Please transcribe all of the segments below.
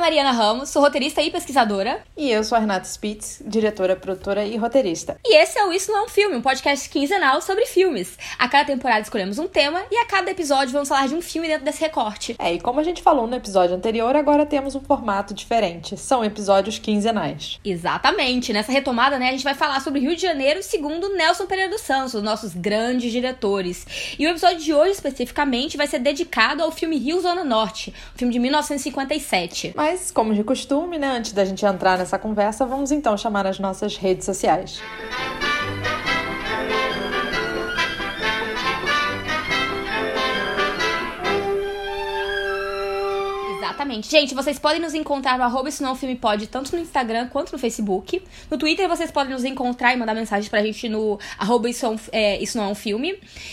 Mariana Ramos, sou roteirista e pesquisadora. E eu sou a Renata Spitz, diretora, produtora e roteirista. E esse é o Isso Não é um Filme, um podcast quinzenal sobre filmes. A cada temporada escolhemos um tema e a cada episódio vamos falar de um filme dentro desse recorte. É, e como a gente falou no episódio anterior, agora temos um formato diferente. São episódios quinzenais. Exatamente. Nessa retomada, né, a gente vai falar sobre Rio de Janeiro segundo Nelson Pereira dos Santos, os nossos grandes diretores. E o episódio de hoje, especificamente, vai ser dedicado ao filme Rio Zona Norte, um filme de 1957. Mas, como de costume, né, antes da gente entrar nessa conversa, vamos então chamar as nossas redes sociais. Exatamente. Gente, vocês podem nos encontrar no arroba Isso Não Filme Pode, tanto no Instagram quanto no Facebook. No Twitter vocês podem nos encontrar e mandar mensagens pra gente no arroba Isso, é, isso Não é um Filme.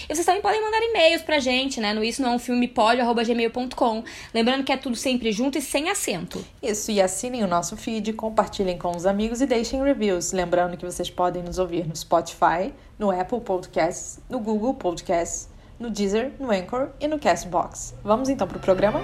E vocês também podem mandar e-mails pra gente, né? No Isso Não é um Filme Pode, arroba gmail.com. Lembrando que é tudo sempre junto e sem acento. Isso, e assinem o nosso feed, compartilhem com os amigos e deixem reviews. Lembrando que vocês podem nos ouvir no Spotify, no Apple Podcasts, no Google Podcasts, no Deezer, no Anchor e no Castbox. Vamos então pro programa?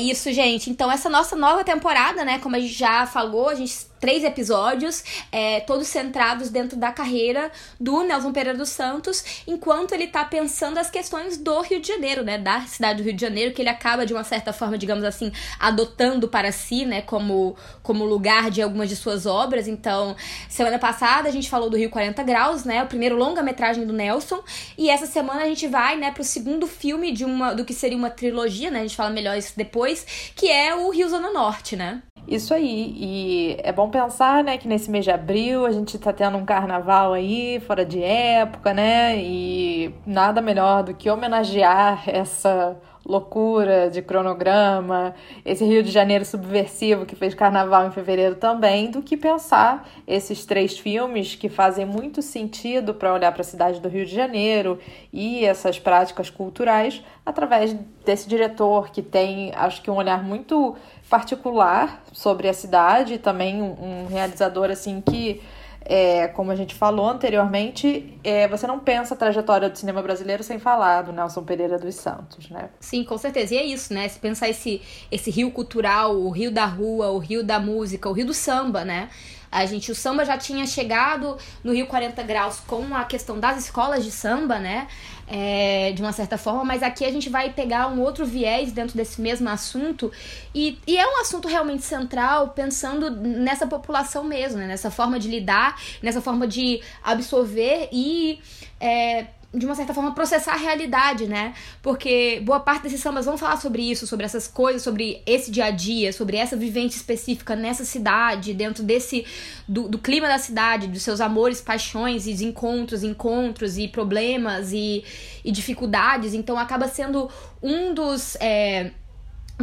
Isso, gente. Então, essa nossa nova temporada, né? Como a gente já falou, a gente três episódios, é, todos centrados dentro da carreira do Nelson Pereira dos Santos, enquanto ele tá pensando as questões do Rio de Janeiro, né? Da cidade do Rio de Janeiro, que ele acaba, de uma certa forma, digamos assim, adotando para si, né? Como, como lugar de algumas de suas obras. Então, semana passada a gente falou do Rio 40 Graus, né? O primeiro longa-metragem do Nelson. E essa semana a gente vai, né, pro segundo filme de uma do que seria uma trilogia, né? A gente fala melhor isso depois, que é o Rio Zona Norte, né? Isso aí, e é bom pensar, né, que nesse mês de abril a gente tá tendo um carnaval aí, fora de época, né, e nada melhor do que homenagear essa loucura de cronograma, esse Rio de Janeiro subversivo que fez carnaval em fevereiro também, do que pensar esses três filmes que fazem muito sentido para olhar para a cidade do Rio de Janeiro e essas práticas culturais através desse diretor que tem, acho que um olhar muito particular sobre a cidade, também um, um realizador assim que é, como a gente falou anteriormente, é, você não pensa a trajetória do cinema brasileiro sem falar do Nelson Pereira dos Santos, né? Sim, com certeza. E é isso, né? Se pensar esse, esse rio cultural, o rio da rua, o rio da música, o rio do samba, né? A gente, o samba já tinha chegado no Rio 40 Graus com a questão das escolas de samba, né? É, de uma certa forma, mas aqui a gente vai pegar um outro viés dentro desse mesmo assunto e, e é um assunto realmente central pensando nessa população mesmo, né? nessa forma de lidar, nessa forma de absorver e é, de uma certa forma, processar a realidade, né? Porque boa parte desses sambas vão falar sobre isso, sobre essas coisas, sobre esse dia a dia, sobre essa vivência específica nessa cidade, dentro desse. do, do clima da cidade, dos seus amores, paixões e encontros, encontros e problemas e, e dificuldades. Então acaba sendo um dos. É,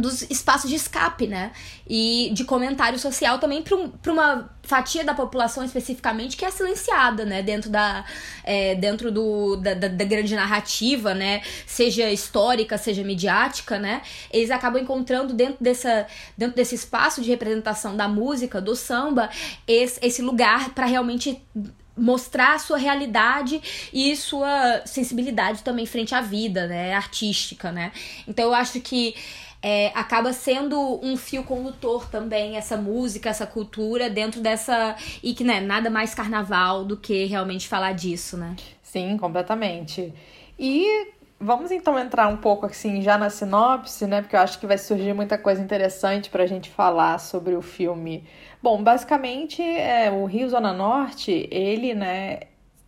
dos espaços de escape, né? E de comentário social também para um, uma fatia da população especificamente que é silenciada, né? Dentro da, é, dentro do, da, da, da, grande narrativa, né? Seja histórica, seja midiática, né? Eles acabam encontrando dentro, dessa, dentro desse espaço de representação da música, do samba, esse, esse lugar para realmente mostrar sua realidade e sua sensibilidade também frente à vida, né? Artística, né? Então eu acho que é, acaba sendo um fio condutor também essa música, essa cultura dentro dessa. E que né, nada mais carnaval do que realmente falar disso, né? Sim, completamente. E Vamos então entrar um pouco assim já na sinopse, né? Porque eu acho que vai surgir muita coisa interessante para a gente falar sobre o filme. Bom, basicamente, é, o Rio Zona Norte, ele, né,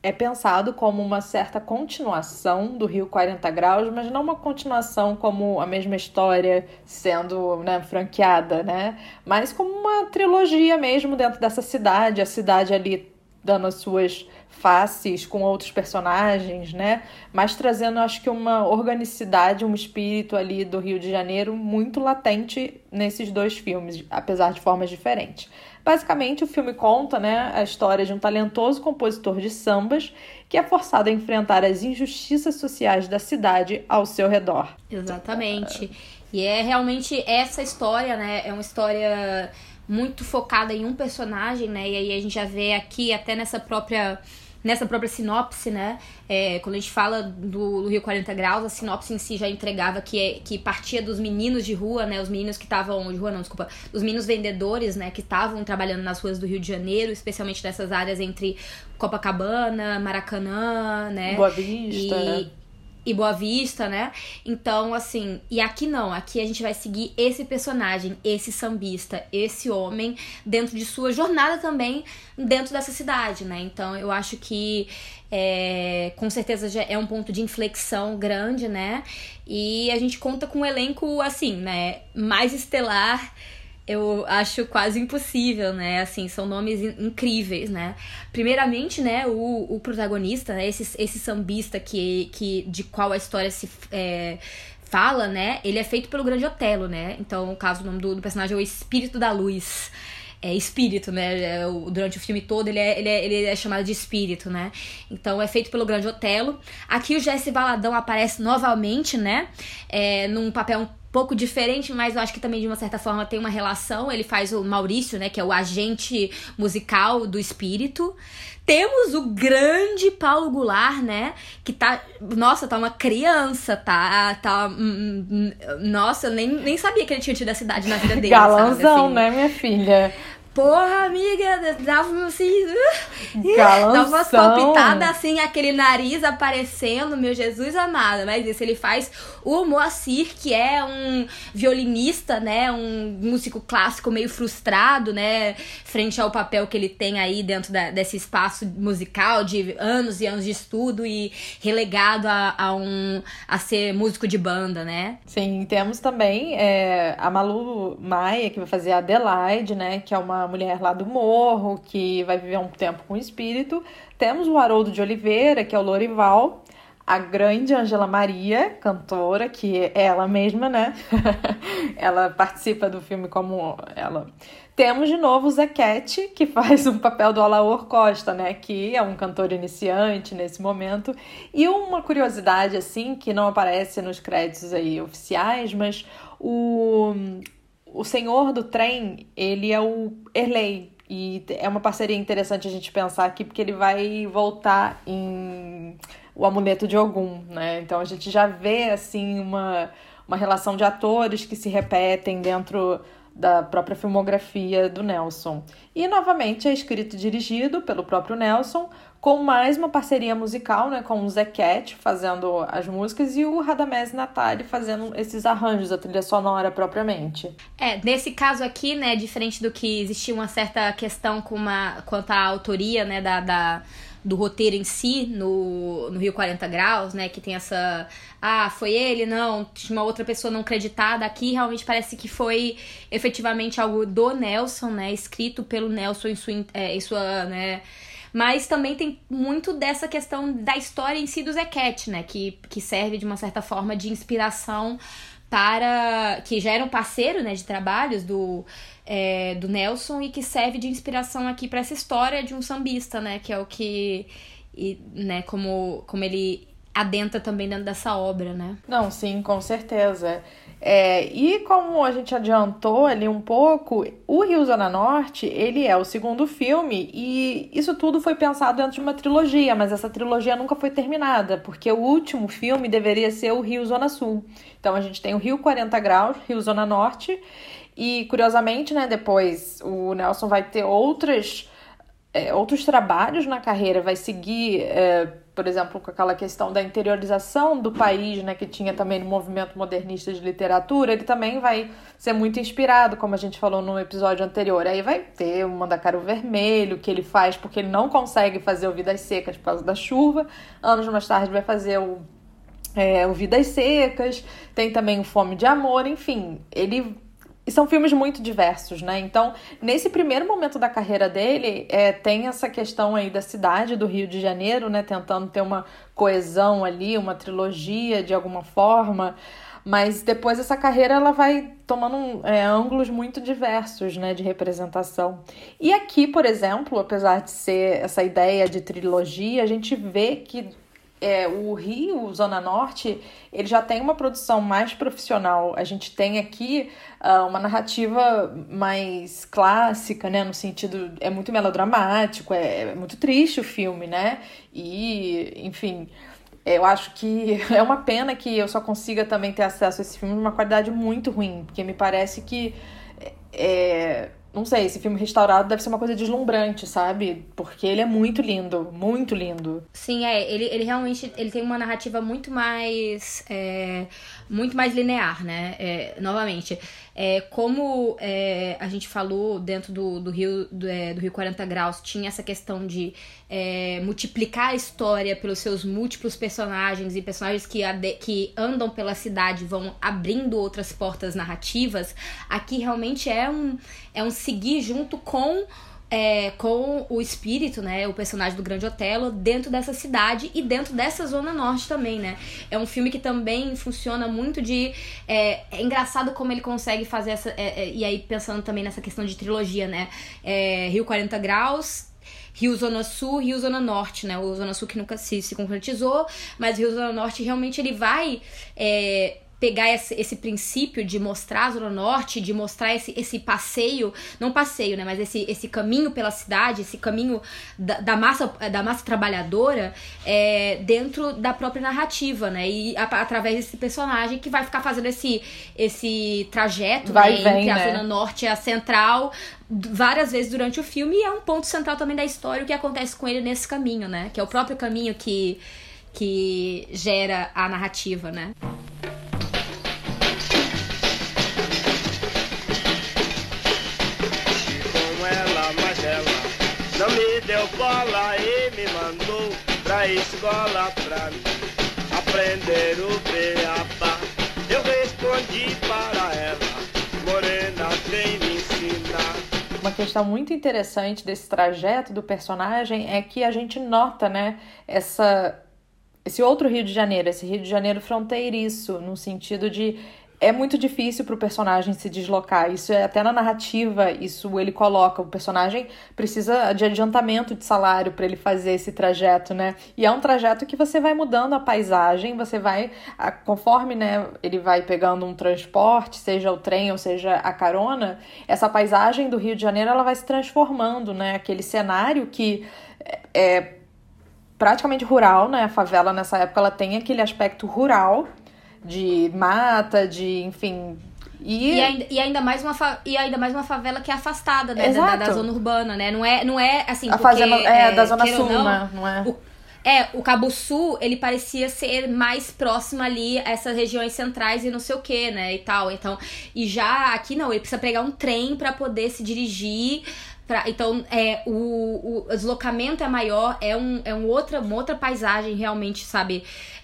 é pensado como uma certa continuação do Rio 40 Graus, mas não uma continuação como a mesma história sendo né, franqueada, né? Mas como uma trilogia mesmo dentro dessa cidade, a cidade ali dando as suas faces com outros personagens, né? Mas trazendo, acho que, uma organicidade, um espírito ali do Rio de Janeiro muito latente nesses dois filmes, apesar de formas diferentes. Basicamente, o filme conta né, a história de um talentoso compositor de sambas que é forçado a enfrentar as injustiças sociais da cidade ao seu redor. Exatamente. E é realmente essa história, né? É uma história muito focada em um personagem, né? E aí a gente já vê aqui, até nessa própria nessa própria sinopse, né? É, quando a gente fala do, do, Rio 40 Graus, a sinopse em si já entregava que, é, que partia dos meninos de rua, né? Os meninos que estavam. De rua, não, desculpa. Os meninos vendedores, né? Que estavam trabalhando nas ruas do Rio de Janeiro, especialmente nessas áreas entre Copacabana, Maracanã, né? Boa Vista. E, né? E Boa Vista, né? Então, assim, e aqui não, aqui a gente vai seguir esse personagem, esse sambista, esse homem, dentro de sua jornada também dentro dessa cidade, né? Então, eu acho que é, com certeza já é um ponto de inflexão grande, né? E a gente conta com um elenco, assim, né? Mais estelar eu acho quase impossível, né? Assim, são nomes incríveis, né? Primeiramente, né, o, o protagonista, né, esse, esse sambista que, que, de qual a história se é, fala, né? Ele é feito pelo Grande Otelo, né? Então, o caso, o nome do, do personagem é o Espírito da Luz é, espírito, né? É, durante o filme todo ele é, ele, é, ele é chamado de espírito, né? Então é feito pelo Grande Otelo. Aqui o Jesse Valadão aparece novamente, né? É, num papel pouco diferente, mas eu acho que também de uma certa forma tem uma relação. Ele faz o Maurício, né, que é o agente musical do espírito. Temos o grande Paulo Goulart, né, que tá, nossa, tá uma criança, tá, tá, hum, hum, nossa, eu nem, nem sabia que ele tinha tido essa idade na vida dele, Galanzão, sabe, assim. né, minha filha? Porra, amiga, dava assim. Galanção. Dava umas palpitadas assim, aquele nariz aparecendo, meu Jesus amado. Mas isso ele faz o Moacir, que é um violinista, né? Um músico clássico meio frustrado, né? Frente ao papel que ele tem aí dentro da, desse espaço musical de anos e anos de estudo e relegado a, a um a ser músico de banda, né? Sim, temos também é, a Malu Maia, que vai fazer a Adelaide, né? Que é uma mulher lá do morro que vai viver um tempo com o espírito. Temos o Haroldo de Oliveira, que é o Lorival, a grande Angela Maria, cantora, que é ela mesma, né? ela participa do filme como ela. Temos de novo o Zequete, que faz o papel do Alaor Costa, né? Que é um cantor iniciante nesse momento. E uma curiosidade, assim, que não aparece nos créditos aí oficiais, mas o o senhor do trem, ele é o Erley. E é uma parceria interessante a gente pensar aqui, porque ele vai voltar em O Amuleto de Ogum, né? Então a gente já vê, assim, uma, uma relação de atores que se repetem dentro da própria filmografia do Nelson. E novamente é escrito e dirigido pelo próprio Nelson, com mais uma parceria musical, né, com o Cat fazendo as músicas e o Radamés Natali fazendo esses arranjos, a trilha sonora propriamente. É, nesse caso aqui, né, diferente do que existia uma certa questão com uma, quanto à autoria, né, da, da do roteiro em si no, no Rio 40 Graus, né? Que tem essa. Ah, foi ele? Não, tinha uma outra pessoa não creditada. Aqui realmente parece que foi efetivamente algo do Nelson, né? Escrito pelo Nelson em sua. É, em sua né, mas também tem muito dessa questão da história em si do Zequete, né? Que, que serve de uma certa forma de inspiração para. que já era um parceiro né, de trabalhos do, é, do Nelson e que serve de inspiração aqui para essa história de um sambista, né? Que é o que. E, né, como, como ele adentra também dentro dessa obra, né? Não, sim, com certeza. É, e como a gente adiantou ali um pouco, o Rio Zona Norte, ele é o segundo filme e isso tudo foi pensado dentro de uma trilogia, mas essa trilogia nunca foi terminada, porque o último filme deveria ser o Rio Zona Sul. Então a gente tem o Rio 40 Graus, Rio Zona Norte, e curiosamente, né, depois o Nelson vai ter outras é, outros trabalhos na carreira, vai seguir, é, por exemplo, com aquela questão da interiorização do país, né, que tinha também no movimento modernista de literatura, ele também vai ser muito inspirado, como a gente falou no episódio anterior. Aí vai ter o Mandacaro Vermelho, que ele faz porque ele não consegue fazer o Vidas Secas por causa da chuva. Anos mais tarde vai fazer o é, o Vidas Secas, tem também o Fome de Amor, enfim, ele e são filmes muito diversos, né? Então, nesse primeiro momento da carreira dele, é, tem essa questão aí da cidade do Rio de Janeiro, né? Tentando ter uma coesão ali, uma trilogia de alguma forma. Mas depois essa carreira ela vai tomando é, ângulos muito diversos né, de representação. E aqui, por exemplo, apesar de ser essa ideia de trilogia, a gente vê que é, o Rio, Zona Norte, ele já tem uma produção mais profissional. A gente tem aqui uh, uma narrativa mais clássica, né? No sentido, é muito melodramático, é, é muito triste o filme, né? E, enfim, eu acho que é uma pena que eu só consiga também ter acesso a esse filme numa qualidade muito ruim, porque me parece que é, não sei, esse filme restaurado deve ser uma coisa deslumbrante, sabe? Porque ele é muito lindo, muito lindo. Sim, é. Ele, ele realmente ele tem uma narrativa muito mais. É, muito mais linear, né? É, novamente. É, como é, a gente falou dentro do, do Rio do, é, do Rio 40 Graus, tinha essa questão de é, multiplicar a história pelos seus múltiplos personagens e personagens que, que andam pela cidade vão abrindo outras portas narrativas, aqui realmente é um, é um seguir junto com é, com o espírito, né, o personagem do Grande Otelo, dentro dessa cidade e dentro dessa zona norte também, né. É um filme que também funciona muito de... É, é engraçado como ele consegue fazer essa... É, é, e aí pensando também nessa questão de trilogia, né. É, Rio 40 Graus, Rio Zona Sul, Rio Zona Norte, né? O Zona Sul que nunca se, se concretizou, mas Rio Zona Norte realmente ele vai é, pegar esse, esse princípio de mostrar a Zona Norte, de mostrar esse, esse passeio, não passeio, né, mas esse, esse caminho pela cidade, esse caminho da, da massa, da massa trabalhadora é, dentro da própria narrativa, né, e a, através desse personagem que vai ficar fazendo esse, esse trajeto vai né, vem, entre né? a Zona Norte e a Central várias vezes durante o filme e é um ponto central também da história o que acontece com ele nesse caminho, né, que é o próprio caminho que, que gera a narrativa, né. Me deu bola e me mandou pra escola pra aprender o beabá. Eu respondi para ela, morena, vem me ensinar. Uma questão muito interessante desse trajeto do personagem é que a gente nota, né, essa esse outro Rio de Janeiro, esse Rio de Janeiro fronteiriço, no sentido de é muito difícil para o personagem se deslocar. Isso é até na narrativa, isso ele coloca. O personagem precisa de adiantamento de salário para ele fazer esse trajeto, né? E é um trajeto que você vai mudando a paisagem, você vai, conforme né, ele vai pegando um transporte, seja o trem ou seja a carona, essa paisagem do Rio de Janeiro ela vai se transformando, né? Aquele cenário que é praticamente rural, né? A favela nessa época ela tem aquele aspecto rural de mata, de, enfim. E... E, ainda, e ainda mais uma fa... e ainda mais uma favela que é afastada né, da, da, zona urbana, né? Não é, não é assim. A porque, fazenda é, é da zona sul, não, né? Não é? O, é, o Cabo Sul, ele parecia ser mais próximo ali a essas regiões centrais e não sei o que, né? E tal. Então, e já aqui não, ele precisa pegar um trem para poder se dirigir Pra, então, é, o, o deslocamento é maior, é, um, é um outra, uma outra paisagem realmente, sabe?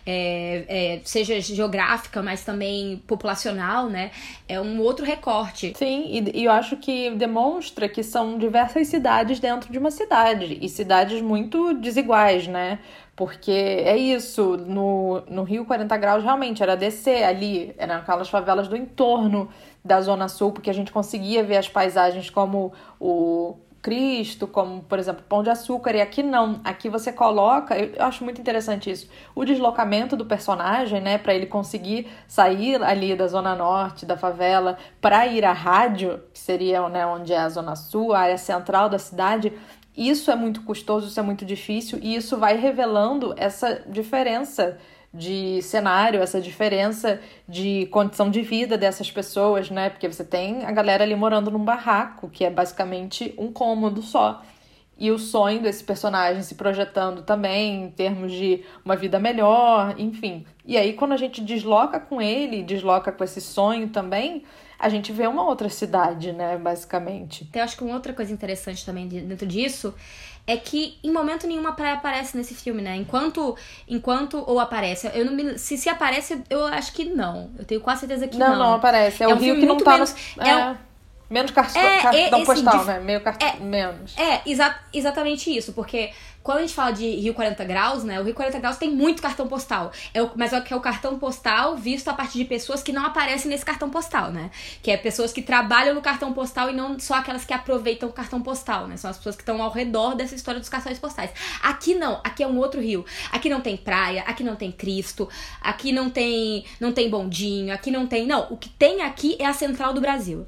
É, é, seja geográfica, mas também populacional, né? É um outro recorte. Sim, e, e, eu acho que demonstra que são diversas cidades dentro de uma cidade, e cidades muito desiguais, né? Porque é isso, no, no Rio 40 Graus realmente era descer ali, eram aquelas favelas do entorno da Zona Sul, porque a gente conseguia ver as paisagens como o Cristo, como, por exemplo, Pão de Açúcar, e aqui não. Aqui você coloca, eu acho muito interessante isso, o deslocamento do personagem, né, para ele conseguir sair ali da Zona Norte, da favela, para ir à rádio, que seria né, onde é a Zona Sul, a área central da cidade. Isso é muito custoso, isso é muito difícil, e isso vai revelando essa diferença de cenário, essa diferença de condição de vida dessas pessoas, né? Porque você tem a galera ali morando num barraco, que é basicamente um cômodo só. e o sonho desse personagem se projetando também em termos de uma vida melhor, enfim. E aí, quando a gente desloca com ele, desloca com esse sonho também, a gente vê uma outra cidade, né, basicamente. Eu acho que uma outra coisa interessante também dentro disso é que em momento nenhum a praia aparece nesse filme, né? Enquanto enquanto ou aparece, eu não me, se se aparece, eu acho que não. Eu tenho quase certeza que não. Não, não aparece. É, é um o Rio que não tá menos, no, é, é, Menos cartão, é, cartão postal, né? Meio cartão, é, menos. É, exa exatamente isso, porque quando a gente fala de Rio 40 Graus, né? O Rio 40 Graus tem muito cartão postal. É o, mas é que é o cartão postal visto a partir de pessoas que não aparecem nesse cartão postal, né? Que é pessoas que trabalham no cartão postal e não só aquelas que aproveitam o cartão postal, né? São as pessoas que estão ao redor dessa história dos cartões postais. Aqui não, aqui é um outro rio. Aqui não tem praia, aqui não tem Cristo, aqui não tem não tem bondinho, aqui não tem. Não, o que tem aqui é a central do Brasil.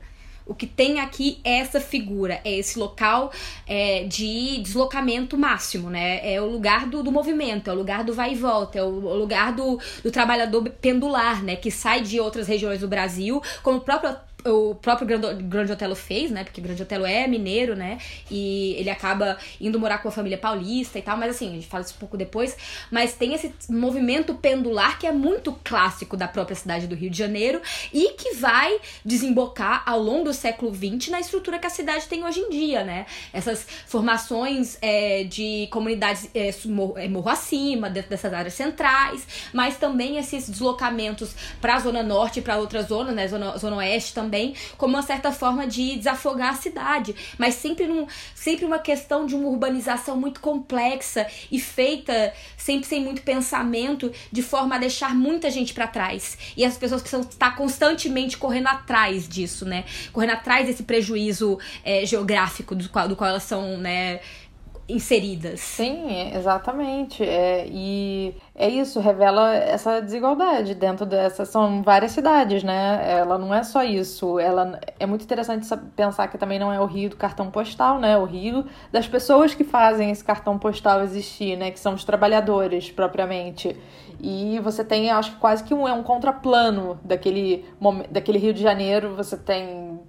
O que tem aqui é essa figura, é esse local é, de deslocamento máximo, né? É o lugar do, do movimento, é o lugar do vai e volta, é o, o lugar do, do trabalhador pendular, né? Que sai de outras regiões do Brasil, como o próprio o próprio Grande Otelo fez, né? Porque Grande Otelo é mineiro, né? E ele acaba indo morar com a família paulista e tal, mas assim, a gente fala isso um pouco depois. Mas tem esse movimento pendular que é muito clássico da própria cidade do Rio de Janeiro e que vai desembocar ao longo do século XX na estrutura que a cidade tem hoje em dia, né? Essas formações é, de comunidades é, é morro acima, dentro dessas áreas centrais, mas também esses deslocamentos para a Zona Norte e para outras zonas, né? Zona, zona Oeste também também como uma certa forma de desafogar a cidade, mas sempre, num, sempre uma questão de uma urbanização muito complexa e feita sempre sem muito pensamento, de forma a deixar muita gente para trás. E as pessoas precisam estar constantemente correndo atrás disso, né? Correndo atrás desse prejuízo é, geográfico do qual, do qual elas são, né? Inseridas. Sim, exatamente. É, e é isso, revela essa desigualdade dentro dessa. São várias cidades, né? Ela não é só isso. Ela é muito interessante pensar que também não é o Rio do cartão postal, né? O Rio das pessoas que fazem esse cartão postal existir, né? Que são os trabalhadores propriamente. E você tem, acho que quase que um, é um contraplano daquele, daquele Rio de Janeiro. Você tem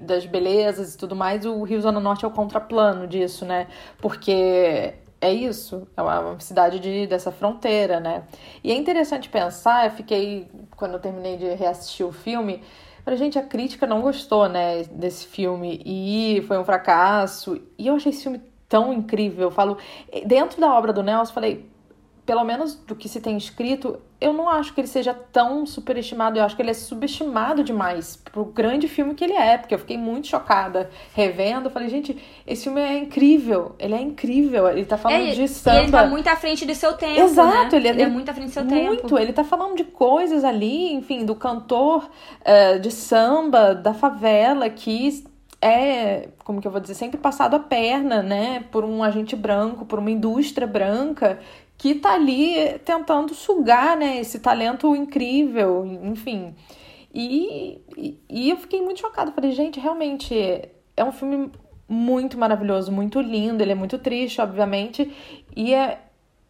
das belezas e tudo mais, o Rio Zona Norte é o contraplano disso, né? Porque é isso, é uma cidade de, dessa fronteira, né? E é interessante pensar, eu fiquei, quando eu terminei de reassistir o filme, pra gente, a crítica não gostou, né, desse filme, e foi um fracasso, e eu achei esse filme tão incrível, eu falo, dentro da obra do Nelson, falei, pelo menos do que se tem escrito, eu não acho que ele seja tão superestimado. Eu acho que ele é subestimado demais pro grande filme que ele é, porque eu fiquei muito chocada revendo. Eu falei, gente, esse filme é incrível. Ele é incrível. Ele tá falando é, de samba. ele tá muito à frente do seu tempo. Exato, né? ele, é, ele é muito à frente do seu muito. tempo. Muito. Ele tá falando de coisas ali, enfim, do cantor uh, de samba, da favela, que é, como que eu vou dizer, sempre passado a perna, né, por um agente branco, por uma indústria branca que tá ali tentando sugar, né, esse talento incrível, enfim. E, e, e eu fiquei muito chocada. Falei, gente, realmente é um filme muito maravilhoso, muito lindo. Ele é muito triste, obviamente. E é,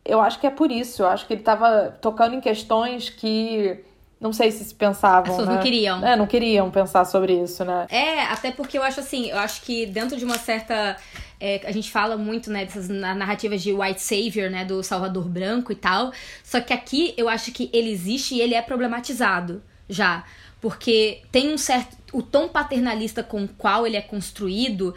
eu acho que é por isso. Eu acho que ele tava tocando em questões que não sei se se pensavam. As pessoas né? não queriam. É, não queriam pensar sobre isso, né? É, até porque eu acho assim, eu acho que dentro de uma certa. É, a gente fala muito, né, dessas narrativas de white savior, né, do Salvador Branco e tal. Só que aqui eu acho que ele existe e ele é problematizado já. Porque tem um certo. O tom paternalista com o qual ele é construído,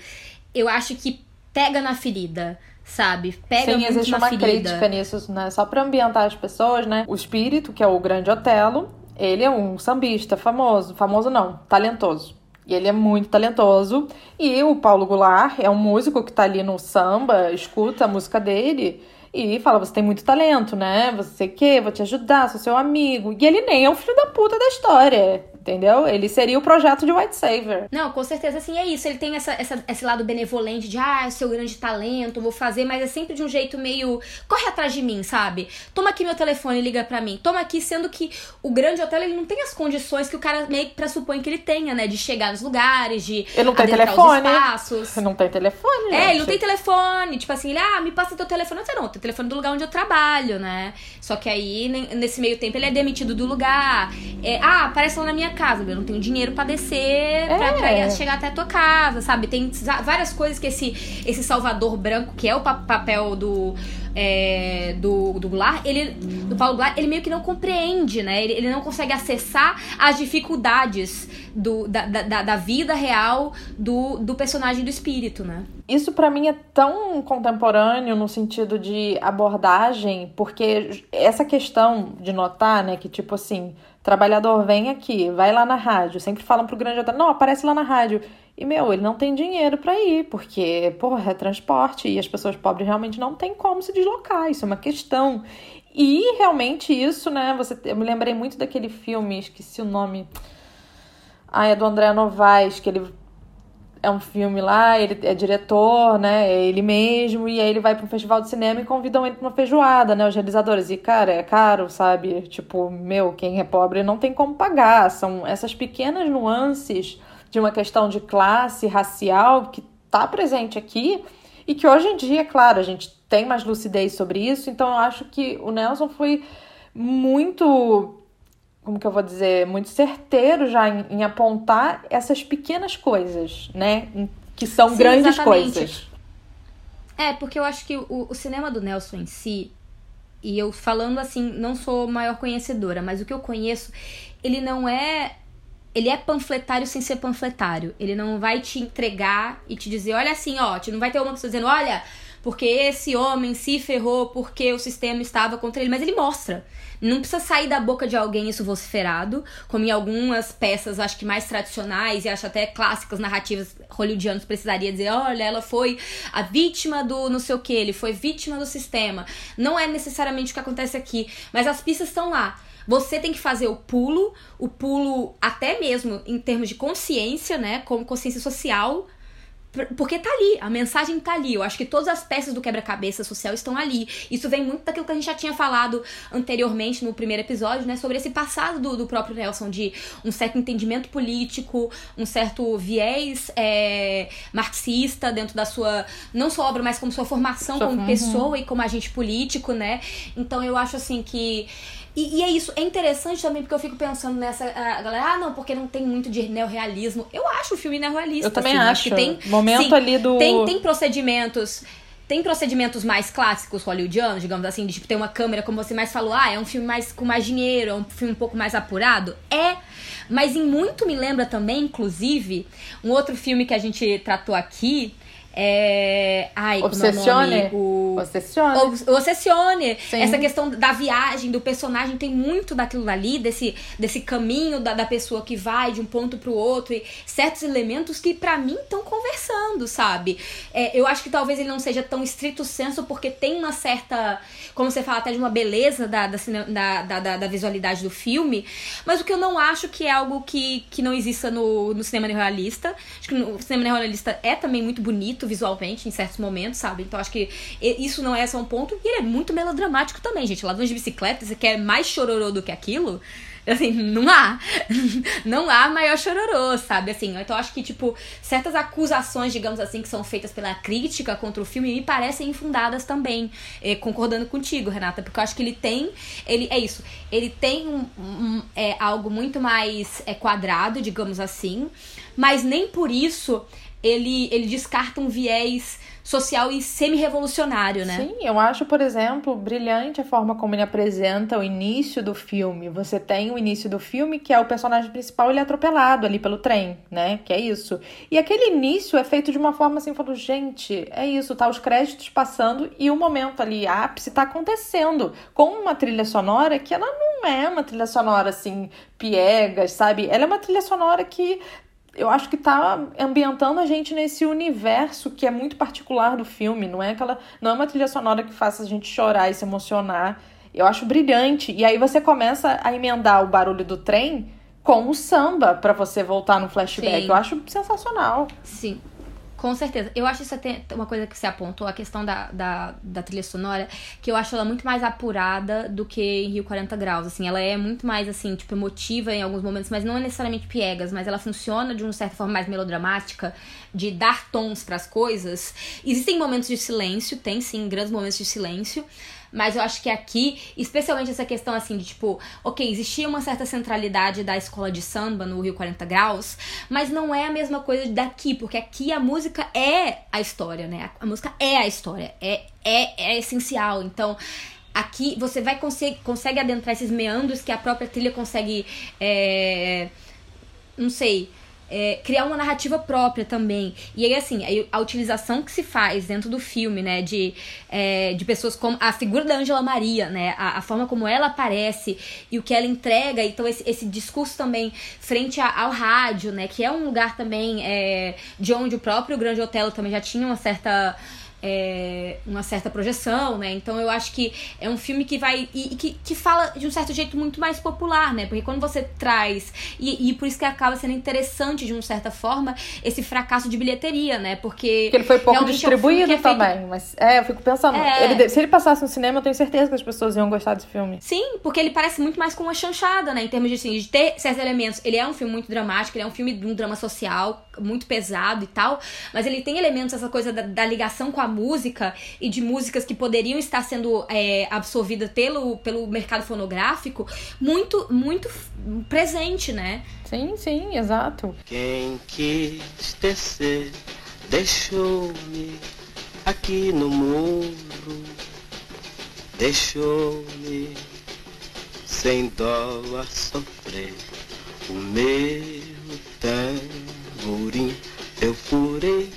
eu acho que pega na ferida sabe? Pega Sim, existe uma ferida. crítica nisso, né? Só para ambientar as pessoas, né? O espírito, que é o grande Otelo, ele é um sambista famoso, famoso não, talentoso. E ele é muito talentoso. E o Paulo Goulart é um músico que tá ali no samba, escuta a música dele e fala: Você tem muito talento, né? Você quer, vou te ajudar, sou seu amigo. E ele nem é um filho da puta da história entendeu? Ele seria o projeto de White Saver. Não, com certeza, assim, é isso. Ele tem essa, essa, esse lado benevolente de, ah, é seu grande talento, vou fazer, mas é sempre de um jeito meio, corre atrás de mim, sabe? Toma aqui meu telefone e liga pra mim. Toma aqui, sendo que o grande hotel, ele não tem as condições que o cara meio que pressupõe que ele tenha, né? De chegar nos lugares, de ele não tem telefone. os espaços. Ele não tem telefone, É, ele não tem telefone. Tipo assim, ele, ah, me passa teu telefone. Eu sei, não, tem telefone do lugar onde eu trabalho, né? Só que aí, nesse meio tempo, ele é demitido do lugar. É, ah, aparece lá na minha casa, eu não tenho dinheiro para descer, é. pra, pra, chegar até a tua casa, sabe? Tem várias coisas que esse, esse Salvador branco, que é o papel do é, do, do Goulart, ele, Paulo Goulart, ele meio que não compreende, né? Ele, ele não consegue acessar as dificuldades do, da, da, da vida real do, do personagem do espírito, né? Isso para mim é tão contemporâneo no sentido de abordagem, porque essa questão de notar, né, que tipo assim, trabalhador vem aqui, vai lá na rádio, sempre falam pro grande hotel, não, aparece lá na rádio. E, meu, ele não tem dinheiro para ir, porque, porra, é transporte e as pessoas pobres realmente não têm como se deslocar. Isso é uma questão. E realmente isso, né? Você, eu me lembrei muito daquele filme, esqueci o nome. Ah, é do André Novaes, que ele é um filme lá, ele é diretor, né? É ele mesmo, e aí ele vai para um festival de cinema e convidam ele para uma feijoada, né? Os realizadores. E, cara, é caro, sabe? Tipo, meu, quem é pobre não tem como pagar. São essas pequenas nuances de uma questão de classe racial que está presente aqui e que hoje em dia, claro, a gente tem mais lucidez sobre isso, então eu acho que o Nelson foi muito, como que eu vou dizer, muito certeiro já em, em apontar essas pequenas coisas, né, que são Sim, grandes exatamente. coisas. É, porque eu acho que o, o cinema do Nelson em si, e eu falando assim, não sou maior conhecedora, mas o que eu conheço, ele não é ele é panfletário sem ser panfletário. Ele não vai te entregar e te dizer, olha assim, ó, não vai ter uma pessoa dizendo, olha, porque esse homem se ferrou porque o sistema estava contra ele, mas ele mostra. Não precisa sair da boca de alguém isso vociferado, como em algumas peças, acho que mais tradicionais e acho até clássicas narrativas hollywoodianas precisaria dizer, olha, ela foi a vítima do não sei o que, ele foi vítima do sistema. Não é necessariamente o que acontece aqui, mas as pistas estão lá. Você tem que fazer o pulo, o pulo até mesmo em termos de consciência, né? Como consciência social, porque tá ali, a mensagem tá ali. Eu acho que todas as peças do quebra-cabeça social estão ali. Isso vem muito daquilo que a gente já tinha falado anteriormente no primeiro episódio, né? Sobre esse passado do, do próprio Nelson, de um certo entendimento político, um certo viés é, marxista dentro da sua. Não só obra, mas como sua formação como uhum. pessoa e como agente político, né? Então eu acho assim que e, e, é isso, é interessante também porque eu fico pensando nessa. A galera, ah, não, porque não tem muito de neorrealismo. Eu acho o filme neorrealista. Eu também assim, acho. que tem, Momento sim, ali do. Tem, tem procedimentos. Tem procedimentos mais clássicos hollywoodianos, digamos assim, de tipo, ter uma câmera, como você mais falou, ah, é um filme mais com mais dinheiro, é um filme um pouco mais apurado. É. Mas em muito me lembra também, inclusive, um outro filme que a gente tratou aqui, é... Ai, Obsessione? É o... Obsessione. O... Obsessione. Sim. Essa questão da viagem, do personagem, tem muito daquilo dali, desse, desse caminho da, da pessoa que vai de um ponto pro outro, e certos elementos que para mim estão conversando, sabe? É, eu acho que talvez ele não seja tão estrito senso, porque tem uma certa, como você fala, até de uma beleza da, da, da, da, da visualidade do filme, mas o que eu não acho que é algo que, que não exista no, no cinema neorrealista. Acho que o cinema neorrealista é também muito bonito visualmente em certos momentos, sabe? Então acho que isso não é só um ponto. E ele é muito melodramático também, gente. Ladrões de bicicleta, você quer mais chororô do que aquilo? Assim, não há. não há maior chororô, sabe? Assim, então acho que, tipo, certas acusações, digamos assim, que são feitas pela crítica contra o filme me parecem infundadas também. Eh, concordando contigo, Renata, porque eu acho que ele tem. Ele, é isso. Ele tem um, um é, algo muito mais é, quadrado, digamos assim. Mas nem por isso ele, ele descarta um viés social e semi-revolucionário, né? Sim, eu acho, por exemplo, brilhante a forma como ele apresenta o início do filme. Você tem o início do filme, que é o personagem principal, ele é atropelado ali pelo trem, né? Que é isso. E aquele início é feito de uma forma assim, falando, gente, é isso, tá os créditos passando e o momento ali, ápice, tá acontecendo. Com uma trilha sonora que ela não é uma trilha sonora assim, piegas, sabe? Ela é uma trilha sonora que eu acho que tá ambientando a gente nesse universo que é muito particular do filme, não é aquela, não é uma trilha sonora que faça a gente chorar e se emocionar. Eu acho brilhante. E aí você começa a emendar o barulho do trem com o samba para você voltar no flashback. Sim. Eu acho sensacional. Sim. Com certeza. Eu acho isso até uma coisa que você apontou, a questão da, da, da, trilha sonora, que eu acho ela muito mais apurada do que em Rio 40 Graus. Assim, ela é muito mais, assim, tipo, emotiva em alguns momentos, mas não é necessariamente piegas, mas ela funciona de uma certa forma mais melodramática, de dar tons para as coisas. Existem momentos de silêncio, tem sim, grandes momentos de silêncio, Mas eu acho que aqui, especialmente essa questão assim de tipo, ok, existia uma certa centralidade da escola de samba no Rio 40 Graus, mas não é a mesma coisa daqui, porque aqui a música é a história, né? A música é a história, é, é, é essencial. Então, aqui você vai conseguir consegue adentrar esses meandros que a própria trilha consegue. É, não sei é, criar uma narrativa própria também. E aí, assim, a, utilização que se faz dentro do filme, né, de, é, de pessoas como a figura da Angela Maria, né, a, a, forma como ela aparece e o que ela entrega, então esse, esse discurso também frente a, ao rádio, né, que é um lugar também é, de onde o próprio Grande Otelo também já tinha uma certa é, uma certa projeção, né? Então eu acho que é um filme que vai. E, e, que, que fala de um certo jeito muito mais popular, né? Porque quando você traz. E, e por isso que acaba sendo interessante, de uma certa forma, esse fracasso de bilheteria, né? Porque. Porque ele foi pouco distribuído é um também. Feito... Mas é, eu fico pensando. É... Ele, se ele passasse no cinema, eu tenho certeza que as pessoas iam gostar desse filme. Sim, porque ele parece muito mais com uma chanchada, né? Em termos de, assim, de ter certos elementos. Ele é um filme muito dramático, ele é um filme de um drama social, muito pesado e tal. Mas ele tem elementos, essa coisa da, da ligação com a música e de músicas que poderiam estar sendo é, absorvidas pelo, pelo mercado fonográfico muito, muito presente, né? Sim, sim, exato. Quem quis tecer deixou-me aqui no muro, deixou-me sem dó a sofrer o meu tamborim. Eu furei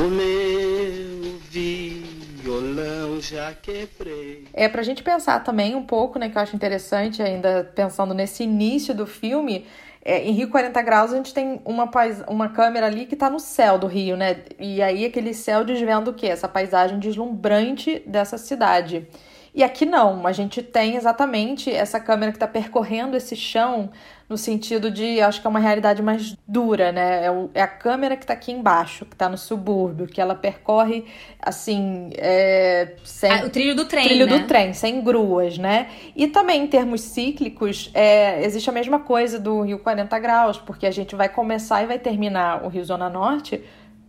o meu violão já quebrei. É pra gente pensar também um pouco, né, que eu acho interessante ainda pensando nesse início do filme, é, em Rio 40 Graus a gente tem uma, pais... uma câmera ali que tá no céu do Rio, né? E aí aquele céu desvendo o quê? Essa paisagem deslumbrante dessa cidade. E aqui não, a gente tem exatamente essa câmera que está percorrendo esse chão no sentido de, acho que é uma realidade mais dura, né? É, o, é a câmera que está aqui embaixo, que está no subúrbio, que ela percorre, assim, é, sem... Ah, o trilho do trem, Trilho né? do trem, sem gruas, né? E também, em termos cíclicos, é, existe a mesma coisa do Rio 40 Graus, porque a gente vai começar e vai terminar o Rio Zona Norte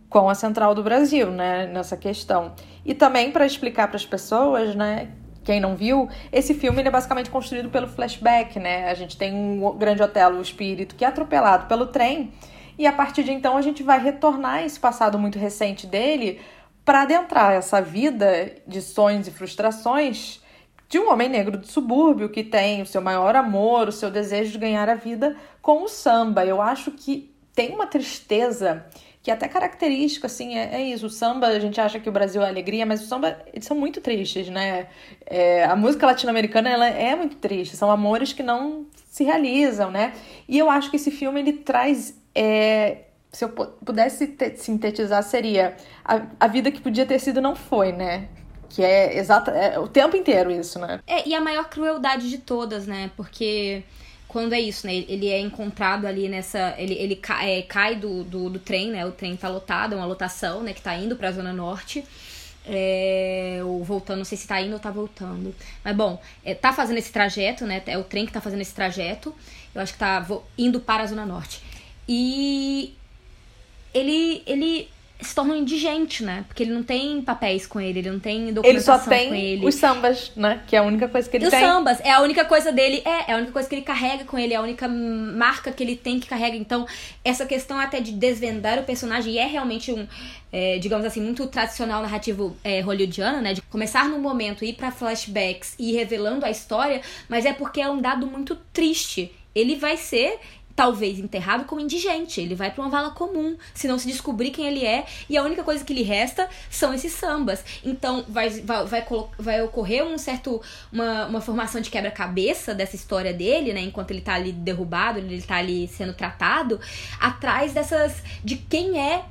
com a Central do Brasil, né? Nessa questão. E também para explicar para as pessoas, né? Quem não viu, esse filme é basicamente construído pelo flashback, né? A gente tem um grande hotel, o espírito, que é atropelado pelo trem, e a partir de então a gente vai retornar esse passado muito recente dele para adentrar essa vida de sonhos e frustrações de um homem negro do subúrbio que tem o seu maior amor, o seu desejo de ganhar a vida com o samba. Eu acho que tem uma tristeza que é até característico, assim, é, é, isso. O samba, a gente acha que o Brasil é alegria, mas o samba, eles são muito tristes, né? É, a música latino-americana, ela é muito triste. São amores que não se realizam, né? E eu acho que esse filme, ele traz... É, se eu pudesse sintetizar, seria a, a vida que podia ter sido não foi, né? Que é exata, é o tempo inteiro isso, né? É, e a maior crueldade de todas, né? Porque quando é isso, né? Ele é encontrado ali nessa. Ele, ele cai, é, cai do, do, do, trem, né? O trem tá lotado, é uma lotação, né? Que tá indo pra Zona Norte. É, ou voltando, não sei se tá indo ou tá voltando. Mas bom, é, tá fazendo esse trajeto, né? É o trem que tá fazendo esse trajeto. Eu acho que tá indo para a Zona Norte. E ele, ele se torna um indigente, né? Porque ele não tem papéis com ele, ele não tem documentação ele só tem com ele. Os sambas, né? Que é a única coisa que ele e tem. Os sambas, é a única coisa dele, é, é a única coisa que ele carrega com ele, é a única marca que ele tem que carrega. Então, essa questão até de desvendar o personagem é realmente um, é, digamos assim, muito tradicional narrativo é, hollywoodiano, né? De começar num momento, ir para flashbacks e ir revelando a história, mas é porque é um dado muito triste. Ele vai ser talvez enterrado como indigente. Ele vai para uma vala comum, se não se descobrir quem ele é, e a única coisa que lhe resta são esses sambas. Então vai, vai, vai, vai ocorrer um certo uma, uma formação de quebra-cabeça dessa história dele, né, enquanto ele tá ali derrubado, ele tá ali sendo tratado, atrás dessas de quem é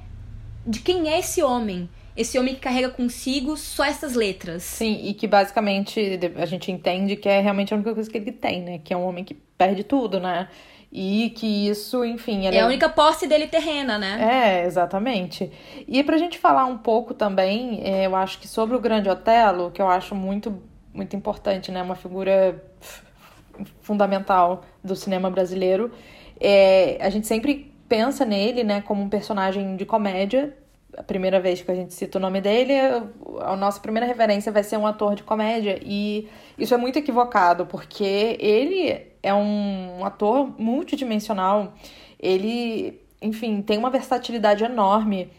de quem é esse homem. Esse homem que carrega consigo só essas letras. Sim, e que basicamente a gente entende que é realmente a única coisa que ele tem, né? Que é um homem que perde tudo, né? E que isso, enfim. É a única posse dele terrena, né? É, exatamente. E pra gente falar um pouco também, é, eu acho que sobre o Grande Otelo, que eu acho muito, muito importante, né? Uma figura fundamental do cinema brasileiro. É, a gente sempre pensa nele, né, como um personagem de comédia, a primeira vez que a gente cita o nome dele, a nossa primeira referência vai ser um ator de comédia. E isso é muito equivocado, porque ele é um ator multidimensional. Ele, enfim, tem uma versatilidade enorme.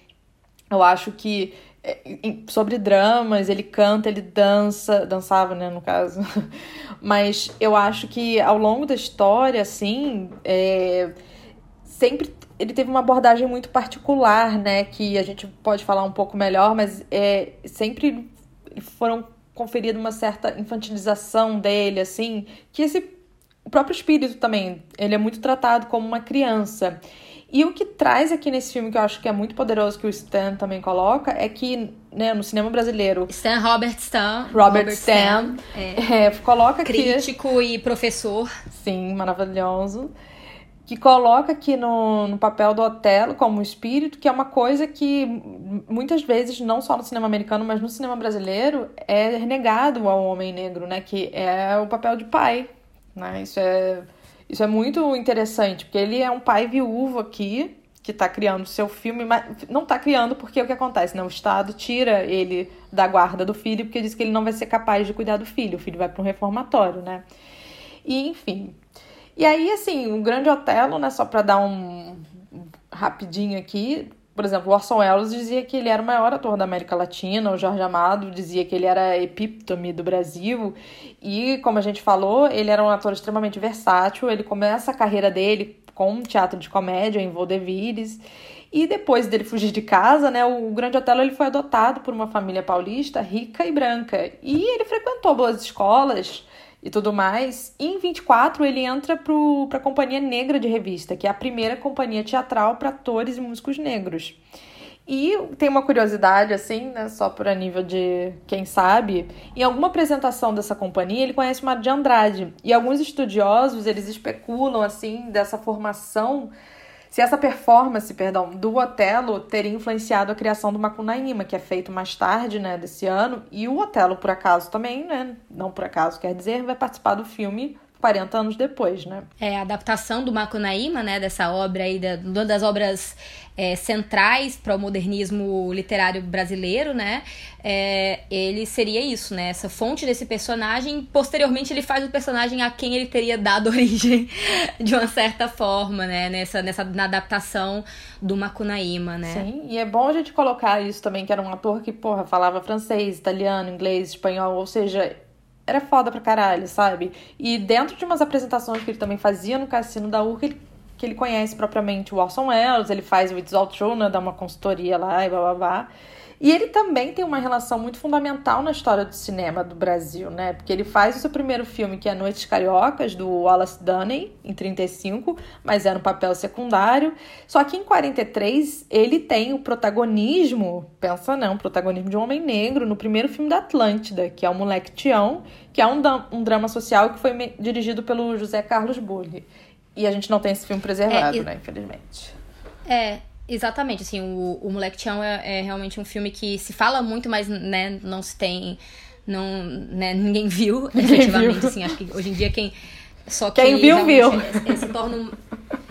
Eu acho que é, sobre dramas, ele canta, ele dança, dançava, né, no caso. Mas eu acho que ao longo da história, assim, é, sempre ele teve uma abordagem muito particular, né? Que a gente pode falar um pouco melhor, mas é, sempre foram conferido uma certa infantilização dele, assim, que esse o próprio espírito também, ele é muito tratado como uma criança. E o que traz aqui nesse filme, que eu acho que é muito poderoso, que o Stan também coloca, é que né, no cinema brasileiro. Stan Robert Stan. Robert, Robert Stan. Stan é. É, coloca Crítico e professor. Sim, maravilhoso que coloca aqui no, no papel do Otelo como espírito, que é uma coisa que muitas vezes, não só no cinema americano, mas no cinema brasileiro, é renegado ao homem negro, né? Que é o papel de pai, né? Isso é, isso é muito interessante, porque ele é um pai viúvo aqui, que está criando seu filme, mas não está criando porque o que acontece, né? O Estado tira ele da guarda do filho porque diz que ele não vai ser capaz de cuidar do filho, o filho vai para um reformatório, né? E, enfim, e aí, assim, o Grande Otelo, né, só para dar um rapidinho aqui, por exemplo, o Orson Welles dizia que ele era o maior ator da América Latina, o Jorge Amado dizia que ele era a epítome do Brasil, e como a gente falou, ele era um ator extremamente versátil, ele começa a carreira dele com teatro de comédia em Vaudevilles, e depois dele fugir de casa, né, o Grande Otelo ele foi adotado por uma família paulista rica e branca, e ele frequentou boas escolas, e tudo mais. E em 24 ele entra para a Companhia Negra de Revista, que é a primeira companhia teatral para atores e músicos negros. E tem uma curiosidade, assim, né, só por nível de quem sabe, em alguma apresentação dessa companhia ele conhece Mário de Andrade. E alguns estudiosos, eles especulam, assim, dessa formação se essa performance, perdão, do Otelo teria influenciado a criação do Macunaíma, que é feito mais tarde, né, desse ano, e o Otelo, por acaso também, né, não por acaso quer dizer, vai participar do filme 40 anos depois, né? É, a adaptação do Macunaíma, né, dessa obra aí, da, uma das obras é, centrais para o modernismo literário brasileiro, né? É, ele seria isso, né? Essa fonte desse personagem. Posteriormente, ele faz o personagem a quem ele teria dado origem de uma certa forma, né? Nessa, nessa na adaptação do Macunaíma, né? Sim, e é bom a gente colocar isso também, que era um ator que, porra, falava francês, italiano, inglês, espanhol, ou seja, era foda pra caralho, sabe? E dentro de umas apresentações que ele também fazia no Cassino da URCA, ele, que ele conhece propriamente o Orson Welles, ele faz o It's All True, né? Dá uma consultoria lá e blá blá blá. E ele também tem uma relação muito fundamental na história do cinema do Brasil, né? Porque ele faz o seu primeiro filme, que é Noites Cariocas, do Wallace Dunney, em 35, mas é no papel secundário. Só que em 43 ele tem o protagonismo, pensa não, o protagonismo de um homem negro no primeiro filme da Atlântida, que é o Moleque Tião, que é um, um drama social que foi dirigido pelo José Carlos Bulli. E a gente não tem esse filme preservado, é, né, infelizmente. É, Exatamente, assim, o, o Moleque Tião é, é, realmente um filme que se fala muito, mas, né, não se tem, não, né, ninguém viu, ninguém efetivamente, viu. assim, acho que hoje em dia quem... Só que quem viu, viu. É, é, se torna um,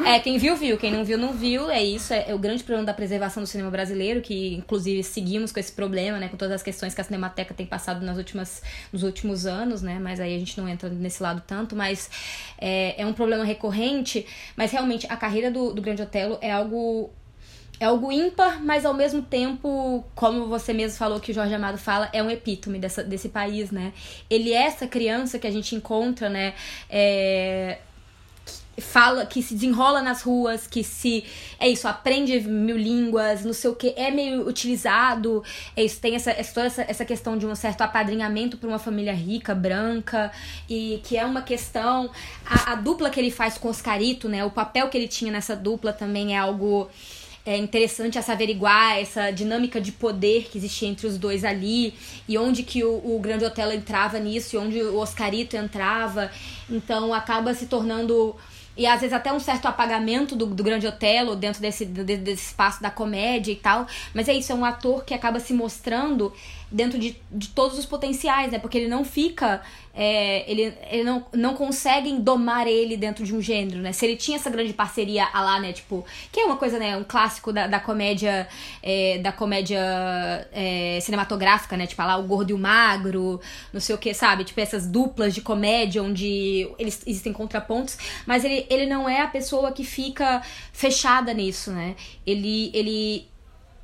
é, quem viu, viu. Quem não viu, não viu. É isso. É, é, o grande problema da preservação do cinema brasileiro, que inclusive seguimos com esse problema, né? Com todas as questões que a Cinemateca tem passado nas últimas, nos últimos anos, né? Mas aí a gente não entra nesse lado tanto. Mas é, é um problema recorrente. Mas realmente, a carreira do, do Grande Otelo é algo é algo ímpar, mas ao mesmo tempo, como você mesmo falou que o Jorge Amado fala, é um epítome dessa, desse país, né? Ele é essa criança que a gente encontra, né? É, fala, que se desenrola nas ruas, que se é isso, aprende mil línguas, não sei o que, é meio utilizado, é isso, tem essa, essa toda essa, essa questão de um certo apadrinhamento para uma família rica, branca, e que é uma questão. A, a dupla que ele faz com Oscarito, né? O papel que ele tinha nessa dupla também é algo é interessante essa averiguar essa dinâmica de poder que existia entre os dois ali e onde que o, o Grande Otelo entrava nisso e onde o Oscarito entrava. Então acaba se tornando e às vezes até um certo apagamento do, do Grande Otelo dentro desse, desse espaço da comédia e tal. Mas é isso, é um ator que acaba se mostrando dentro de, de todos os potenciais, né? Porque ele não fica. É, ele ele não, não conseguem domar ele dentro de um gênero, né? Se ele tinha essa grande parceria a lá, né? Tipo, que é uma coisa, né? Um clássico da, da comédia. É, da comédia é, cinematográfica, né? Tipo, lá o gordo e o magro, não sei o que, sabe? Tipo, essas duplas de comédia onde eles existem contrapontos. Mas ele, ele não é a pessoa que fica fechada nisso, né? Ele, ele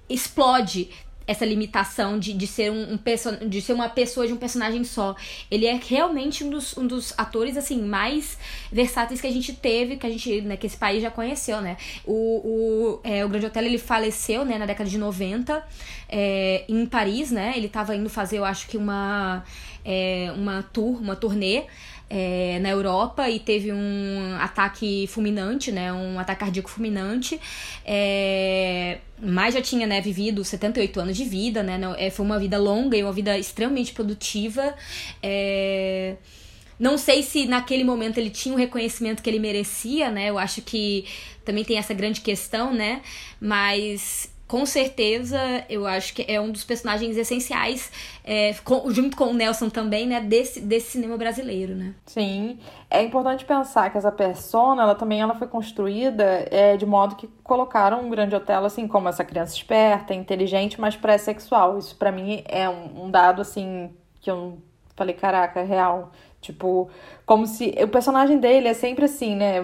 explode essa limitação de, de, ser um, um de ser uma pessoa de um personagem só. Ele é realmente um dos, um dos atores assim mais versáteis que a gente teve, que a gente, né, que esse país já conheceu, né? O, o, é, o Grande Hotel ele faleceu, né, na década de 90, é, em Paris, né? Ele estava indo fazer, eu acho que uma é, uma tour, uma turnê é, na Europa e teve um ataque fulminante, né? Um ataque cardíaco fulminante. É, mas já tinha né, vivido 78 anos de vida, né? É, foi uma vida longa e uma vida extremamente produtiva. É, não sei se naquele momento ele tinha o reconhecimento que ele merecia, né? Eu acho que também tem essa grande questão, né? Mas com certeza, eu acho que é um dos personagens essenciais, é, com, junto com o Nelson também, né, desse, desse cinema brasileiro, né? Sim, é importante pensar que essa persona, ela também ela foi construída é, de modo que colocaram um grande hotel assim como essa criança esperta, inteligente, mas pré-sexual. Isso para mim é um, um dado assim que eu falei, caraca, real. Tipo, como se. O personagem dele é sempre assim, né?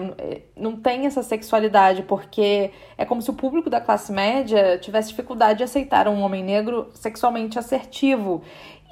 Não tem essa sexualidade, porque é como se o público da classe média tivesse dificuldade de aceitar um homem negro sexualmente assertivo.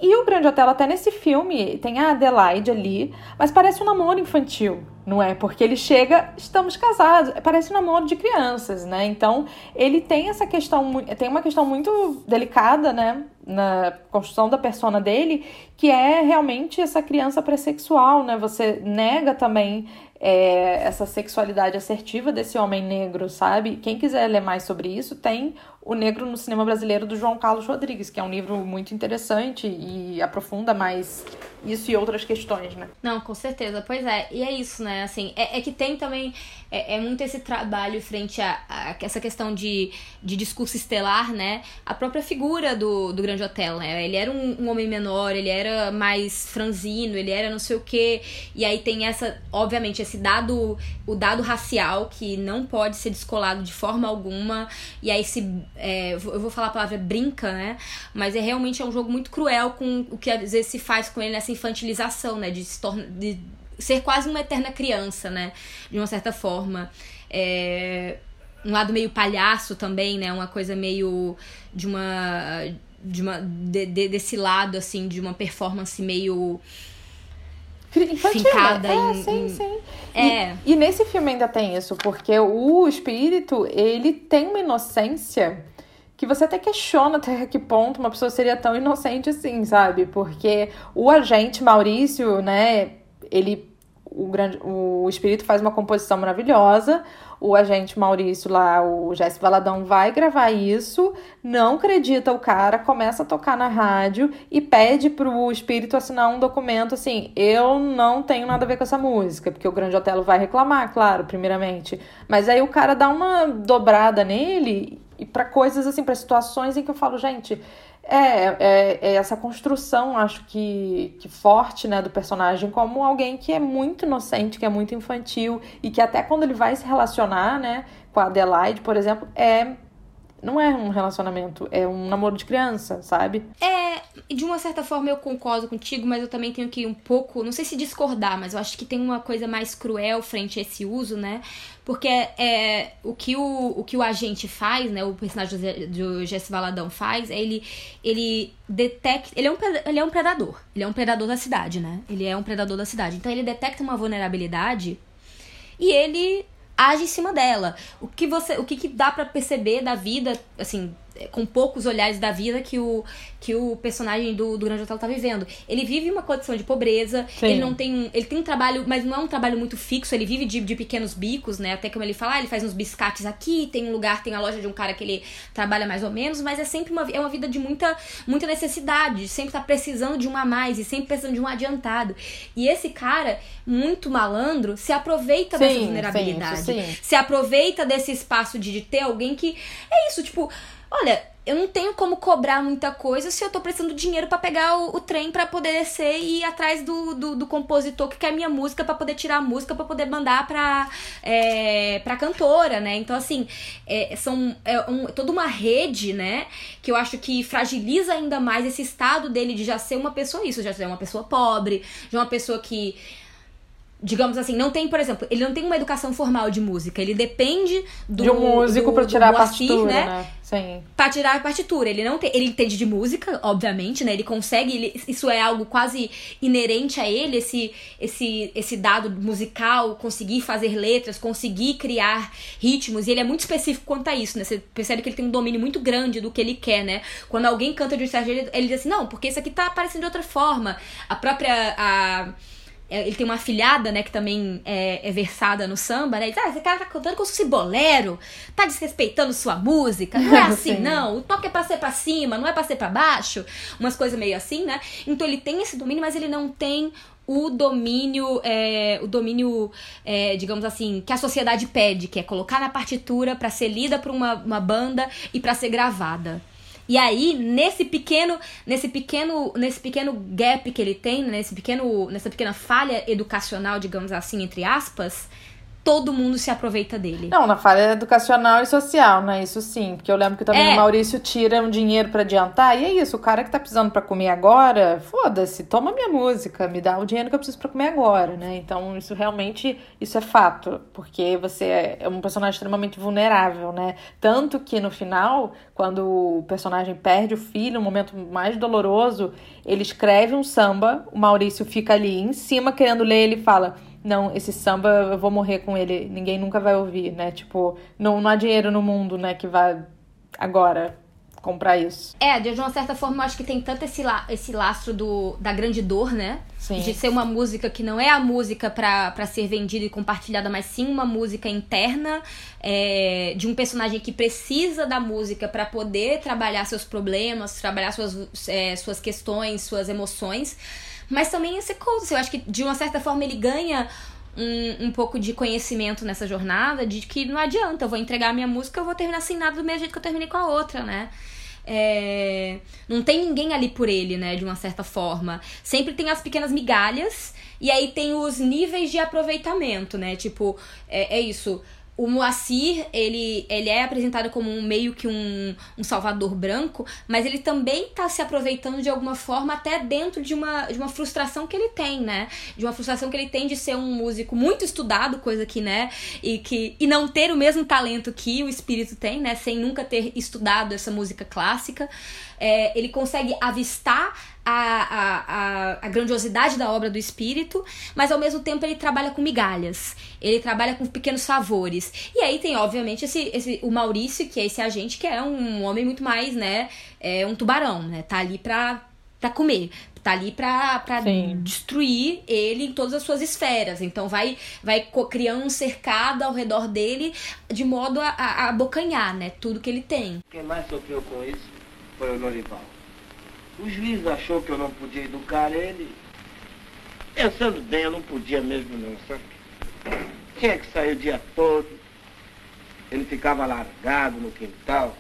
E o Grande Hotel, até nesse filme, tem a Adelaide ali, mas parece um namoro infantil, não é? Porque ele chega, estamos casados, parece um namoro de crianças, né? Então, ele tem essa questão, tem uma questão muito delicada, né? Na construção da persona dele, que é realmente essa criança pré-sexual, né? Você nega também é, essa sexualidade assertiva desse homem negro, sabe? Quem quiser ler mais sobre isso, tem o Negro no Cinema Brasileiro do João Carlos Rodrigues, que é um livro muito interessante e aprofunda mais isso e outras questões, né? Não, com certeza. Pois é, e é isso, né? Assim, é, é que tem também é, é, muito esse trabalho frente a, a, essa questão de, de discurso estelar, né? A própria figura do, do Grande Hotel, né? Ele era um, um homem menor, ele era mais franzino, ele era não sei o quê. E aí tem essa, obviamente, esse dado, o dado racial que não pode ser descolado de forma alguma. E aí se é, eu vou falar a palavra brinca, né? Mas é realmente é um jogo muito cruel com o que às vezes se faz com ele nessa infantilização, né? De se tornar. De ser quase uma eterna criança, né? De uma certa forma. É, um lado meio palhaço também, né? Uma coisa meio de uma. De uma de, de, desse lado, assim, de uma performance meio. Infantil, fincada é, em, sim, sim. É. E, e, nesse filme ainda tem isso, porque o espírito, ele tem uma inocência que você até questiona até que ponto uma pessoa seria tão inocente assim, sabe? Porque o agente Maurício, né, ele o, grande, o espírito faz uma composição maravilhosa. O agente Maurício lá, o Jesse Valadão, vai gravar isso, não acredita o cara, começa a tocar na rádio e pede pro espírito assinar um documento assim: eu não tenho nada a ver com essa música, porque o Grande Otelo vai reclamar, claro, primeiramente. Mas aí o cara dá uma dobrada nele e para coisas assim, para situações em que eu falo, gente é, é, é, essa construção, acho que, que forte, né, do personagem como alguém que é muito inocente, que é muito infantil e que até quando ele vai se relacionar, né, com a Adelaide, por exemplo, é não é um relacionamento, é um namoro de criança, sabe? É, de uma certa forma eu concordo contigo, mas eu também tenho que um pouco, não sei se discordar, mas eu acho que tem uma coisa mais cruel frente a esse uso, né? Porque é, o, que o, o que o agente faz, né? O personagem do Jesse Valadão faz, é ele, ele detecta. Ele é, um, ele é um predador. Ele é um predador da cidade, né? Ele é um predador da cidade. Então ele detecta uma vulnerabilidade e ele age em cima dela. O que você, o que, que dá para perceber da vida, assim, com poucos olhares da vida que o, que o personagem do, do Grande Hotel tá vivendo. Ele vive uma condição de pobreza, Sim. ele não tem. Ele tem um trabalho, mas não é um trabalho muito fixo, ele vive de, de pequenos bicos, né? Até como ele fala, ah, ele faz uns biscates aqui, tem um lugar, tem a loja de um cara que ele trabalha mais ou menos, mas é sempre uma, é uma vida de muita, muita necessidade, sempre tá precisando de um a mais e sempre precisando de um adiantado. E esse cara, muito malandro, se aproveita sim, dessa vulnerabilidade. Sim, sim. Se aproveita desse espaço de, de ter alguém que. É isso, tipo olha, eu não tenho como cobrar muita coisa se eu tô precisando de dinheiro para pegar o, o trem para poder descer e ir atrás do, do, do, compositor que quer minha música para poder tirar a música para poder mandar pra, é, pra cantora, né? Então, assim, é, são é um, toda uma rede, né? Que eu acho que fragiliza ainda mais esse estado dele de já ser uma pessoa isso, já ser uma pessoa pobre, de uma pessoa que digamos assim, não tem, por exemplo, ele não tem uma educação formal de música, ele depende do de um músico para tirar Moacir, a partitura, né? né? Sim. Pra tirar a partitura. Ele não tem, ele entende de música, obviamente, né? Ele consegue, ele, isso é algo quase inerente a ele, esse esse esse dado musical, conseguir fazer letras, conseguir criar ritmos, e ele é muito específico quanto a isso, né? Você percebe que ele tem um domínio muito grande do que ele quer, né? Quando alguém canta de um certo jeito, ele diz assim: "Não, porque isso aqui tá aparecendo de outra forma". A própria a ele tem uma afilhada, né, que também é, é versada no samba, né? Ele diz, ah, esse cara tá cantando como se fosse bolero, tá desrespeitando sua música, não é assim, não. O toque é pra ser pra cima, não é pra ser pra baixo. Umas coisas meio assim, né? Então ele tem esse domínio, mas ele não tem o domínio, é, o domínio, é, digamos assim, que a sociedade pede, que é colocar na partitura para ser lida por uma, uma banda e para ser gravada. E aí, nesse pequeno, nesse pequeno, nesse pequeno gap que ele tem, nesse pequeno, nessa pequena falha educacional, digamos assim, entre aspas, todo mundo se aproveita dele. Não, na falha educacional e social, né? Isso sim. Porque eu lembro que também é. o Maurício tira um dinheiro para adiantar. E é isso, o cara que tá precisando para comer agora, foda-se, toma minha música, me dá o dinheiro que eu preciso para comer agora, né? Então, isso realmente, isso é fato. Porque você é um personagem extremamente vulnerável, né? Tanto que no final, quando o personagem perde o filho, um momento mais doloroso, ele escreve um samba, o Maurício fica ali em cima querendo ler, ele fala não, esse samba eu vou morrer com ele, ninguém nunca vai ouvir, né? Tipo, não, não há dinheiro no mundo, né, que vai agora comprar isso. É, de uma certa forma eu acho que tem tanto esse, la esse lastro do, da grande dor, né? Sim. De ser uma música que não é a música para ser vendida e compartilhada, mas sim uma música interna é, de um personagem que precisa da música para poder trabalhar seus problemas, trabalhar suas, é, suas questões, suas emoções. Mas também esse coach, eu acho que de uma certa forma ele ganha um, um pouco de conhecimento nessa jornada de que não adianta, eu vou entregar a minha música, eu vou terminar sem nada do mesmo jeito que eu terminei com a outra, né? É... Não tem ninguém ali por ele, né? De uma certa forma. Sempre tem as pequenas migalhas e aí tem os níveis de aproveitamento, né? Tipo, é, é isso o Moacir, ele, ele é apresentado como um, meio que um, um salvador branco, mas ele também está se aproveitando de alguma forma até dentro de uma, de uma frustração que ele tem, né? De uma frustração que ele tem de ser um músico muito estudado, coisa que, né? E, que, e não ter o mesmo talento que o espírito tem, né? Sem nunca ter estudado essa música clássica. É, ele consegue avistar a, a, a, grandiosidade da obra do espírito, mas ao mesmo tempo ele trabalha com migalhas, ele trabalha com pequenos favores. E aí tem, obviamente, esse, esse, o Maurício, que é esse agente, que é um homem muito mais, né? É um tubarão, né? Tá ali pra, pra comer. Tá ali pra, pra destruir ele em todas as suas esferas. Então vai, vai criando um cercado ao redor dele de modo a, a, a abocanhar, né? Tudo que ele tem. Quem mais sofreu com isso foi o Norival. O juiz achou que eu não podia educar ele. Pensando bem, eu não podia mesmo não, sabe? Tinha que sair o dia todo. Ele ficava largado no quintal.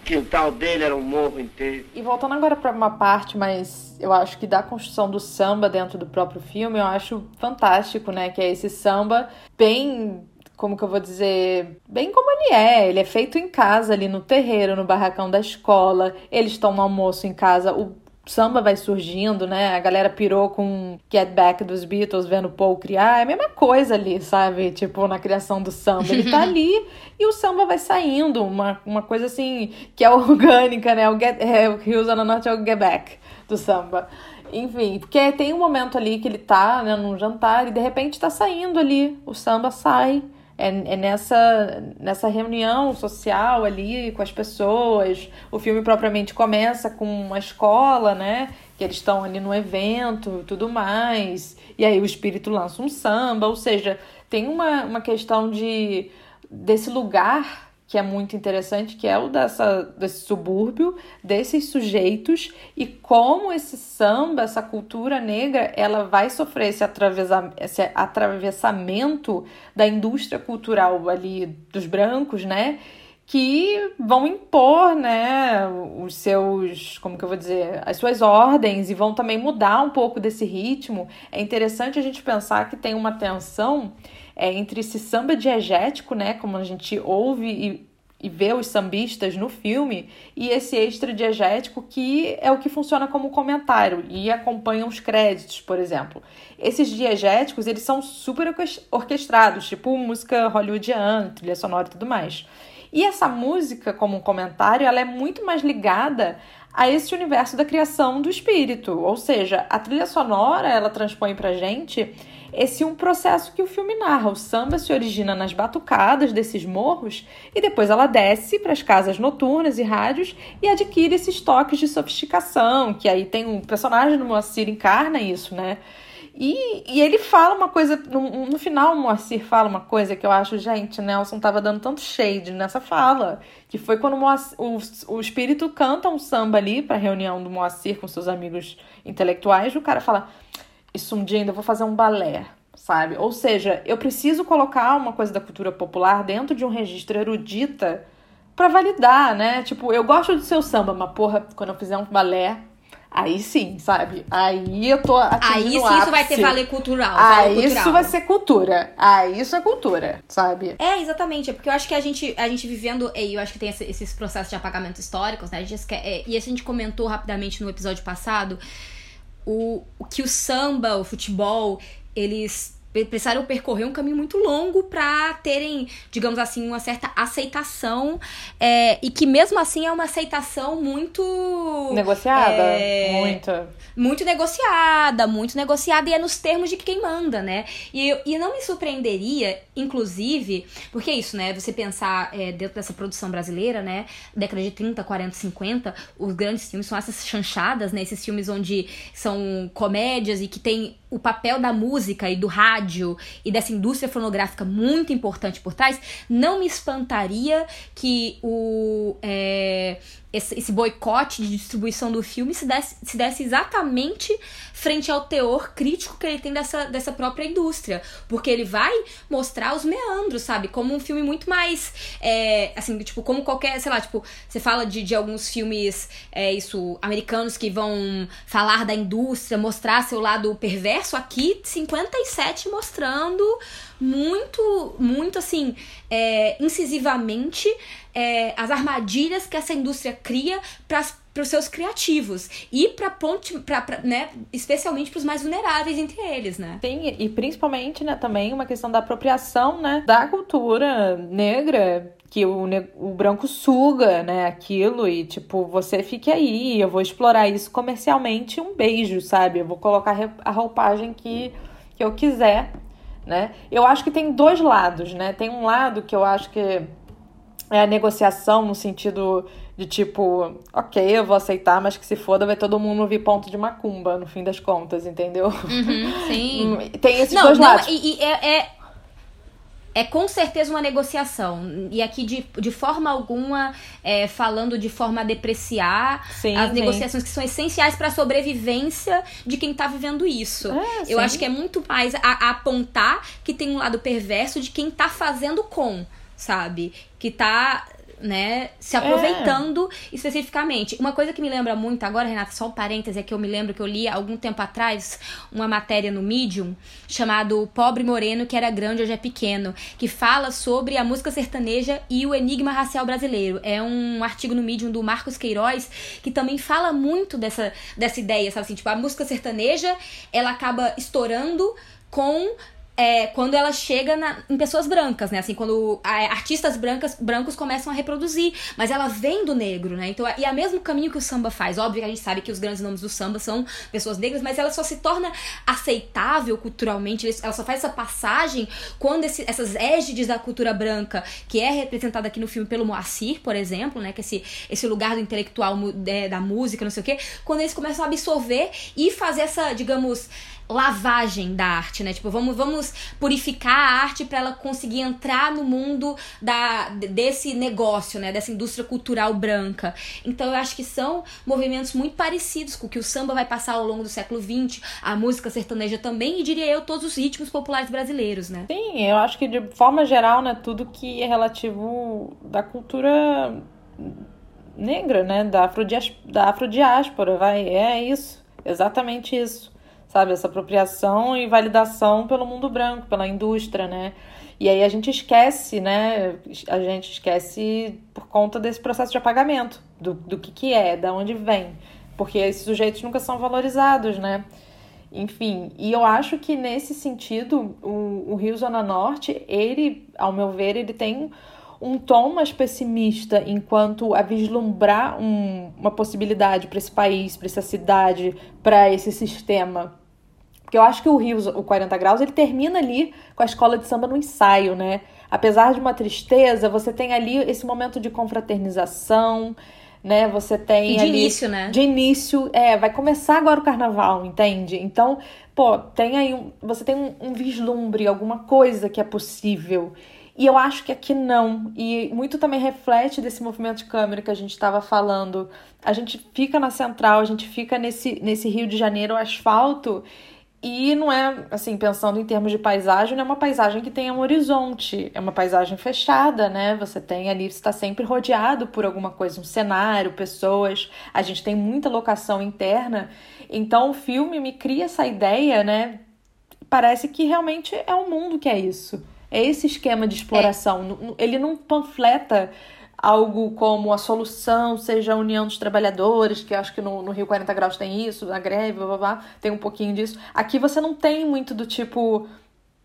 O quintal dele era um morro inteiro. E voltando agora para uma parte mais, eu acho que da construção do samba dentro do próprio filme, eu acho fantástico, né? Que é esse samba bem como que eu vou dizer, bem como ele é. Ele é feito em casa, ali no terreiro, no barracão da escola. Eles estão no almoço em casa. O samba vai surgindo, né? A galera pirou com Get Back dos Beatles, vendo Paul criar. É a mesma coisa ali, sabe? Tipo, na criação do samba. Ele tá ali e o samba vai saindo. Uma, uma coisa assim, que é orgânica, né? O, get, é, o que usa na norte é o Get Back do samba. Enfim, porque tem um momento ali que ele tá, né, num jantar e de repente tá saindo ali. O samba sai é, é nessa, nessa reunião social ali com as pessoas. O filme propriamente começa com uma escola, né? Que eles estão ali no evento e tudo mais. E aí o espírito lança um samba, ou seja, tem uma, uma questão de desse lugar que é muito interessante, que é o dessa, desse subúrbio, desses sujeitos e como esse samba, essa cultura negra, ela vai sofrer esse, atravessa, esse atravessamento da indústria cultural ali dos brancos, né? que vão impor, né, os seus, como que eu vou dizer, as suas ordens e vão também mudar um pouco desse ritmo. É interessante a gente pensar que tem uma tensão é, entre esse samba diegético, né, como a gente ouve e, e vê os sambistas no filme, e esse extra diegético que é o que funciona como comentário e acompanha os créditos, por exemplo. Esses diegéticos, eles são super orquestrados, tipo música hollywoodiana, trilha sonora e tudo mais. E essa música, como comentário, ela é muito mais ligada a esse universo da criação do espírito. Ou seja, a trilha sonora, ela transpõe pra gente esse um processo que o filme narra. O samba se origina nas batucadas desses morros e depois ela desce para as casas noturnas e rádios e adquire esses toques de sofisticação, que aí tem um personagem no Moacir encarna isso, né? E, e ele fala uma coisa, no, no final o Moacir fala uma coisa que eu acho, gente, Nelson tava dando tanto shade nessa fala, que foi quando o, Moacir, o, o espírito canta um samba ali pra reunião do Moacir com seus amigos intelectuais, e o cara fala, isso um dia ainda vou fazer um balé, sabe? Ou seja, eu preciso colocar uma coisa da cultura popular dentro de um registro erudita para validar, né? Tipo, eu gosto do seu samba, mas porra, quando eu fizer um balé, Aí sim, sabe? Aí eu tô Aí sim, isso vai ter valer cultural. Aí cultural. isso vai ser cultura. Aí isso é cultura, sabe? É, exatamente. É porque eu acho que a gente, a gente vivendo. E eu acho que tem esses processos de apagamento históricos, né? A gente é, e a gente comentou rapidamente no episódio passado o, o que o samba, o futebol, eles precisaram percorrer um caminho muito longo para terem, digamos assim, uma certa aceitação é, e que mesmo assim é uma aceitação muito negociada, é, muito, muito negociada, muito negociada e é nos termos de quem manda, né? E, e não me surpreenderia, inclusive, porque é isso, né? Você pensar é, dentro dessa produção brasileira, né? Década de 30, 40, 50, os grandes filmes são essas chanchadas, né? Esses filmes onde são comédias e que tem o papel da música e do rádio e dessa indústria fonográfica muito importante por trás, não me espantaria que o, é, esse, boicote de distribuição do filme se desse, se desse exatamente frente ao teor crítico que ele tem dessa, dessa própria indústria. Porque ele vai mostrar os meandros, sabe? Como um filme muito mais. É, assim, tipo, como qualquer, sei lá, tipo, você fala de, de alguns filmes, é, isso, americanos que vão falar da indústria, mostrar seu lado perverso. Aqui, 57 mostrando muito, muito assim, é, incisivamente é, as armadilhas que essa indústria cria para os seus criativos. E para ponte para né especialmente para os mais vulneráveis entre eles né? Sim e principalmente né também uma questão da apropriação né da cultura negra que o, o branco suga, né, aquilo e tipo, você fique aí, eu vou explorar isso comercialmente, um beijo, sabe? Eu vou colocar a roupagem que, que eu quiser, né? Eu acho que tem dois lados, né? Tem um lado que eu acho que é a negociação no sentido de tipo, ok, eu vou aceitar, mas que se foda, vai todo mundo ouvir ponto de macumba, no fim das contas, entendeu? Uhum, sim. Tem esses não, dois não, lados. E, e é, é, é, com certeza uma negociação. E aqui, de, de forma alguma, é, falando de forma a depreciar sim, as sim. negociações que são essenciais para a sobrevivência de quem tá vivendo isso. É, eu acho que é muito mais a, a apontar que tem um lado perverso de quem tá fazendo com sabe? Que tá né, se é. aproveitando é. especificamente. Uma coisa que me lembra muito, agora, Renata, só um parêntese, é que eu me lembro que eu li algum tempo atrás uma matéria no Medium chamado Pobre Moreno, que era grande, hoje é pequeno, que fala sobre a música sertaneja e o enigma racial brasileiro. É um artigo no Medium do Marcos Queiroz que também fala muito dessa, dessa ideia, sabe assim, tipo, a música sertaneja, ela acaba estourando com é, quando ela chega na, em pessoas brancas, né? Assim, quando a, artistas brancas, brancos começam a reproduzir. Mas ela vem do negro, né? Então, e é o mesmo caminho que o samba faz. Óbvio que a gente sabe que os grandes nomes do samba são pessoas negras, mas ela só se torna aceitável culturalmente. Ela só faz essa passagem quando esse, essas égides da cultura branca, que é representada aqui no filme pelo Moacir, por exemplo, né? Que esse, esse lugar do intelectual, é, da música, não sei o quê. Quando eles começam a absorver e fazer essa, digamos lavagem da arte, né? Tipo, vamos, vamos purificar a arte para ela conseguir entrar no mundo da, desse negócio, né? Dessa indústria cultural branca. Então eu acho que são movimentos muito parecidos com o que o samba vai passar ao longo do século XX, a música sertaneja também, e diria eu, todos os ritmos populares brasileiros, né? Sim, eu acho que de forma geral, né, tudo que é relativo da cultura negra, né? Da, afrodias, da afrodiáspora, vai. É isso. Exatamente isso sabe? Essa apropriação e validação pelo mundo branco, pela indústria, né? E aí a gente esquece, né? A gente esquece por conta desse processo de apagamento, do, do que, que é, da onde vem. Porque esses sujeitos nunca são valorizados, né? Enfim, e eu acho que nesse sentido, o, o Rio Zona Norte, ele, ao meu ver, ele tem um tom mais pessimista enquanto a vislumbrar um, uma possibilidade para esse país, para essa cidade, para esse sistema. Porque eu acho que o Rio, o 40 Graus, ele termina ali com a escola de samba no ensaio, né? Apesar de uma tristeza, você tem ali esse momento de confraternização, né? Você tem e de ali, início, né? De início, é, vai começar agora o carnaval, entende? Então, pô, tem aí um, você tem um, um vislumbre, alguma coisa que é possível. E eu acho que aqui não. E muito também reflete desse movimento de câmera que a gente estava falando. A gente fica na central, a gente fica nesse, nesse Rio de Janeiro, asfalto. E não é, assim, pensando em termos de paisagem, não é uma paisagem que tenha um horizonte, é uma paisagem fechada, né? Você tem ali, você está sempre rodeado por alguma coisa, um cenário, pessoas. A gente tem muita locação interna. Então o filme me cria essa ideia, né? Parece que realmente é o mundo que é isso. É esse esquema de exploração. É. Ele não panfleta algo como a solução seja a união dos trabalhadores, que acho que no, no Rio 40 Graus tem isso, na greve, blá, blá, blá, tem um pouquinho disso. Aqui você não tem muito do tipo,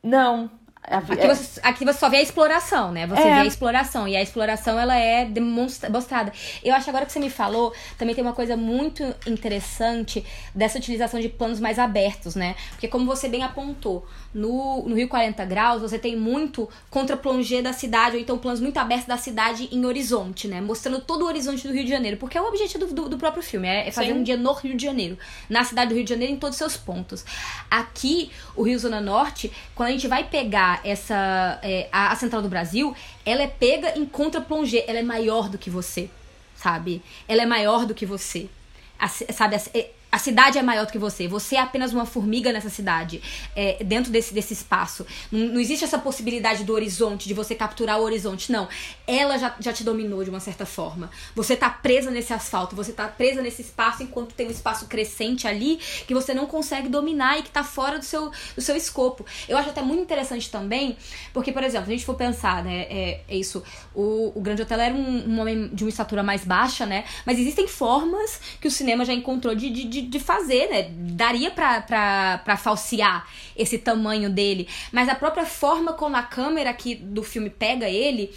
não, Aqui, é. você, aqui você só vê a exploração, né? Você é. vê a exploração. E a exploração, ela é demonstrada. Eu acho agora que você me falou, também tem uma coisa muito interessante dessa utilização de planos mais abertos, né? Porque como você bem apontou, no, no Rio 40 Graus, você tem muito contra-plongé da cidade, ou então planos muito abertos da cidade em horizonte, né? Mostrando todo o horizonte do Rio de Janeiro. Porque é o objetivo do, do, do próprio filme, é, fazer Sim. um dia no Rio de Janeiro. Na cidade do Rio de Janeiro, em todos os seus pontos. Aqui, o Rio Zona Norte, quando a gente vai pegar essa é, a, a, Central do Brasil, ela é pega em contra-plongé, ela é maior do que você, sabe? Ela é maior do que você. A, sabe, a, é, a cidade é maior do que você. Você é apenas uma formiga nessa cidade, é, dentro desse, desse espaço. Não, não, existe essa possibilidade do horizonte, de você capturar o horizonte. Não. Ela já, já te dominou de uma certa forma. Você tá presa nesse asfalto, você tá presa nesse espaço enquanto tem um espaço crescente ali que você não consegue dominar e que tá fora do seu, do seu escopo. Eu acho até muito interessante também, porque, por exemplo, a gente for pensar, né, é, é isso. O, o Grande Hotel era um, um homem de uma estatura mais baixa, né? Mas existem formas que o cinema já encontrou de, de, de de fazer, né? Daria pra falsear esse tamanho dele. Mas a própria forma como a câmera aqui do filme pega ele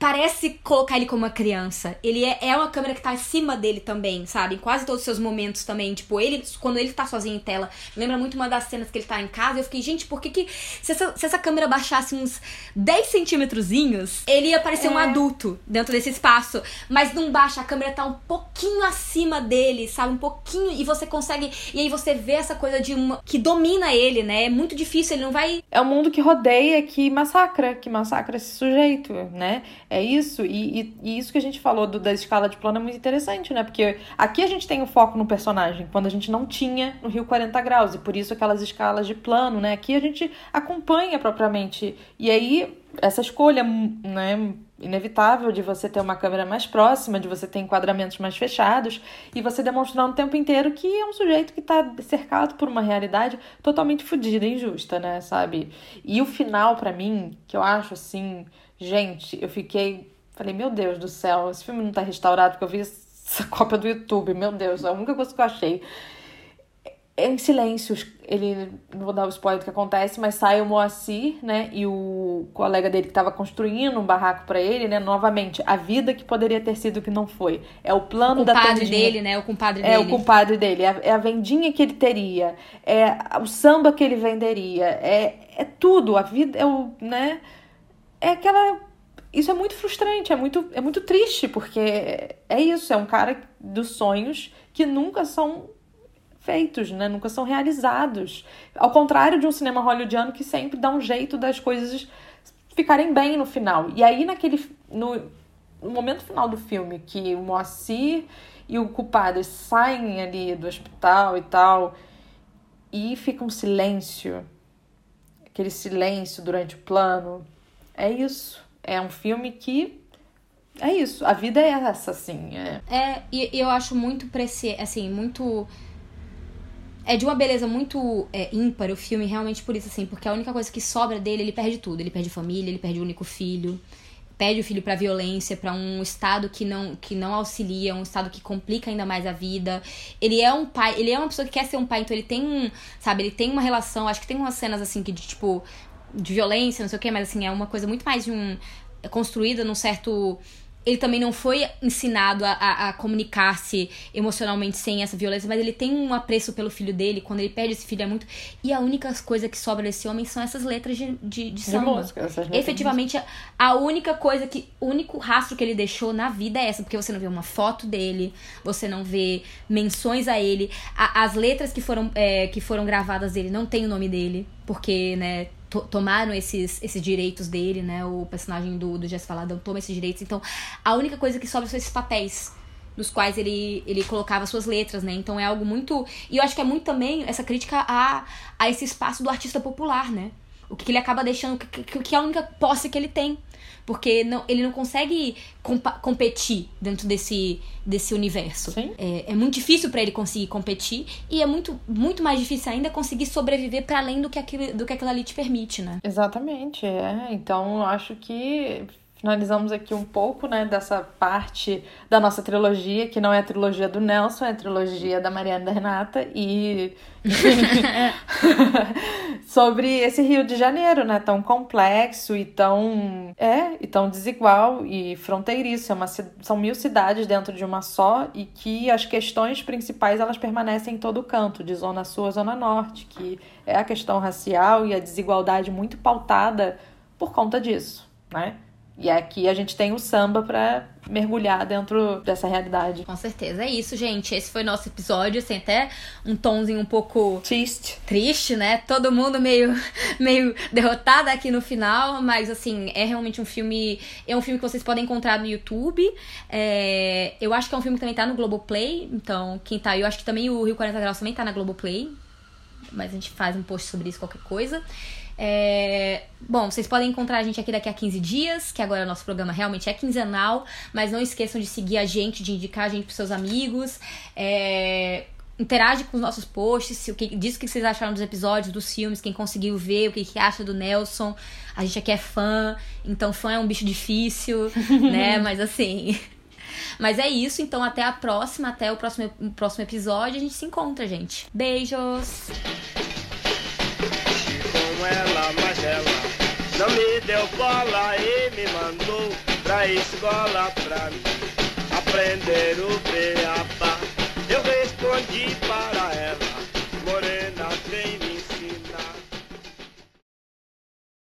parece colocar ele como uma criança. Ele é, é uma câmera que tá acima dele também, sabe? Em quase todos os seus momentos também. Tipo, ele, quando ele tá sozinho em tela, lembra muito uma das cenas que ele tá em casa. Eu fiquei, gente, por que que. Se essa, se essa câmera baixasse uns 10 centímetrozinhos, ele ia parecer é. um adulto dentro desse espaço. Mas não baixa, a câmera tá um pouquinho acima dele, sabe? Um pouquinho. E você consegue. E aí você vê essa coisa de uma. que domina ele, né? É muito difícil, ele não vai. É o mundo que rodeia, que massacra, que massacra esse sujeito, né? É isso, e, e, e, isso que a gente falou do, da escala de plano é muito interessante, né? Porque aqui a gente tem o foco no personagem, quando a gente não tinha no Rio 40 Graus, e por isso aquelas escalas de plano, né? Aqui a gente acompanha propriamente. E aí, essa escolha, né? Inevitável de você ter uma câmera mais próxima, de você ter enquadramentos mais fechados, e você demonstrando o tempo inteiro que é um sujeito que está cercado por uma realidade totalmente fodida injusta, né? Sabe? E o final, para mim, que eu acho assim Gente, eu fiquei. Falei, meu Deus do céu, esse filme não tá restaurado, porque eu vi essa cópia do YouTube, meu Deus, a única coisa que eu achei. É em silêncio, ele. Não vou dar o spoiler do que acontece, mas sai o Moacir, né? E o colega dele que estava construindo um barraco para ele, né? Novamente, a vida que poderia ter sido que não foi. É o plano o da compadre dele, né? O compadre dele. É o compadre dele. É, é a vendinha que ele teria. É o samba que ele venderia. É, é tudo. A vida é o. né? É aquela. Isso é muito frustrante, é muito, é muito triste, porque é isso, é um cara dos sonhos que nunca são feitos, né? Nunca são realizados. Ao contrário de um cinema hollywoodiano que sempre dá um jeito das coisas ficarem bem no final. E aí, naquele. No, no momento final do filme, que o Moacir e o culpado saem ali do hospital e tal, e fica um silêncio, aquele silêncio durante o plano. É isso. É um filme que é isso, a vida é essa, assim. É, é e eu acho muito preci... assim, muito. É de uma beleza muito é, ímpar o filme, realmente por isso, assim, porque a única coisa que sobra dele, ele perde tudo. Ele perde família, ele perde o único filho, perde o filho pra violência, para um estado que não, que não auxilia, um estado que complica ainda mais a vida. Ele é um pai, ele é uma pessoa que quer ser um pai, então ele tem um, sabe, ele tem uma relação, acho que tem umas cenas assim que de tipo de violência, não sei o que, mas assim, é uma coisa muito mais de um é construída num certo ele também não foi ensinado a, a, a comunicar-se emocionalmente sem essa violência, mas ele tem um apreço pelo filho dele, quando ele perde esse filho é muito. E a única coisa que sobra desse homem são essas letras de, de, de samba. música, Efetivamente, a, a única coisa que. O único rastro que ele deixou na vida é essa, porque você não vê uma foto dele, você não vê menções a ele. A, as letras que foram, é, que foram gravadas dele não tem o nome dele, porque, né, tomaram esses, esses direitos dele, né? O personagem do, do Jess Faladão toma esses direitos. Então, a única coisa que sobra são esses papéis nos quais ele, ele colocava suas letras, né? Então é algo muito. E eu acho que é muito também essa crítica a, a esse espaço do artista popular, né? O que, que ele acaba deixando, o que, que é a única posse que ele tem porque não, ele não consegue competir dentro desse, desse universo. É, é, muito difícil para ele conseguir competir e é muito, muito mais difícil ainda conseguir sobreviver para além do que, aquilo, do que aquilo ali te permite, né? Exatamente, é. Então eu acho que finalizamos aqui um pouco, né, dessa parte da nossa trilogia, que não é a trilogia do Nelson, é a trilogia da Mariana da Renata, e sobre esse Rio de Janeiro, né, tão complexo e tão, é, e tão desigual e fronteiriço, é uma, são mil cidades dentro de uma só, e que as questões principais, elas permanecem em todo canto, de zona sul a zona norte, que é a questão racial e a desigualdade muito pautada por conta disso, né, e aqui a gente tem o samba para mergulhar dentro dessa realidade. Com certeza. É isso, gente. Esse foi nosso episódio, assim, até um tomzinho um pouco triste. Triste, né? Todo mundo meio meio derrotado aqui no final, mas assim, é realmente um filme, é um filme que vocês podem encontrar no YouTube. É... eu acho que é um filme que também tá no Globoplay, então quem tá, eu acho que também o Rio 40 Graus também tá na Globoplay. Mas a gente faz um post sobre isso qualquer coisa. É... Bom, vocês podem encontrar a gente aqui daqui a 15 dias, que agora o nosso programa realmente é quinzenal, mas não esqueçam de seguir a gente, de indicar a gente pros seus amigos. É... Interage com os nossos posts, o que, diz o que vocês acharam dos episódios, dos filmes, quem conseguiu ver, o que, que acha do Nelson. A gente aqui é fã, então fã é um bicho difícil, né? Mas assim. Mas é isso, então até a próxima, até o próximo, o próximo episódio. A gente se encontra, gente. Beijos! com ela, mas ela não me deu bola e me mandou pra escola pra mim aprender o beabá. Eu respondi para ela.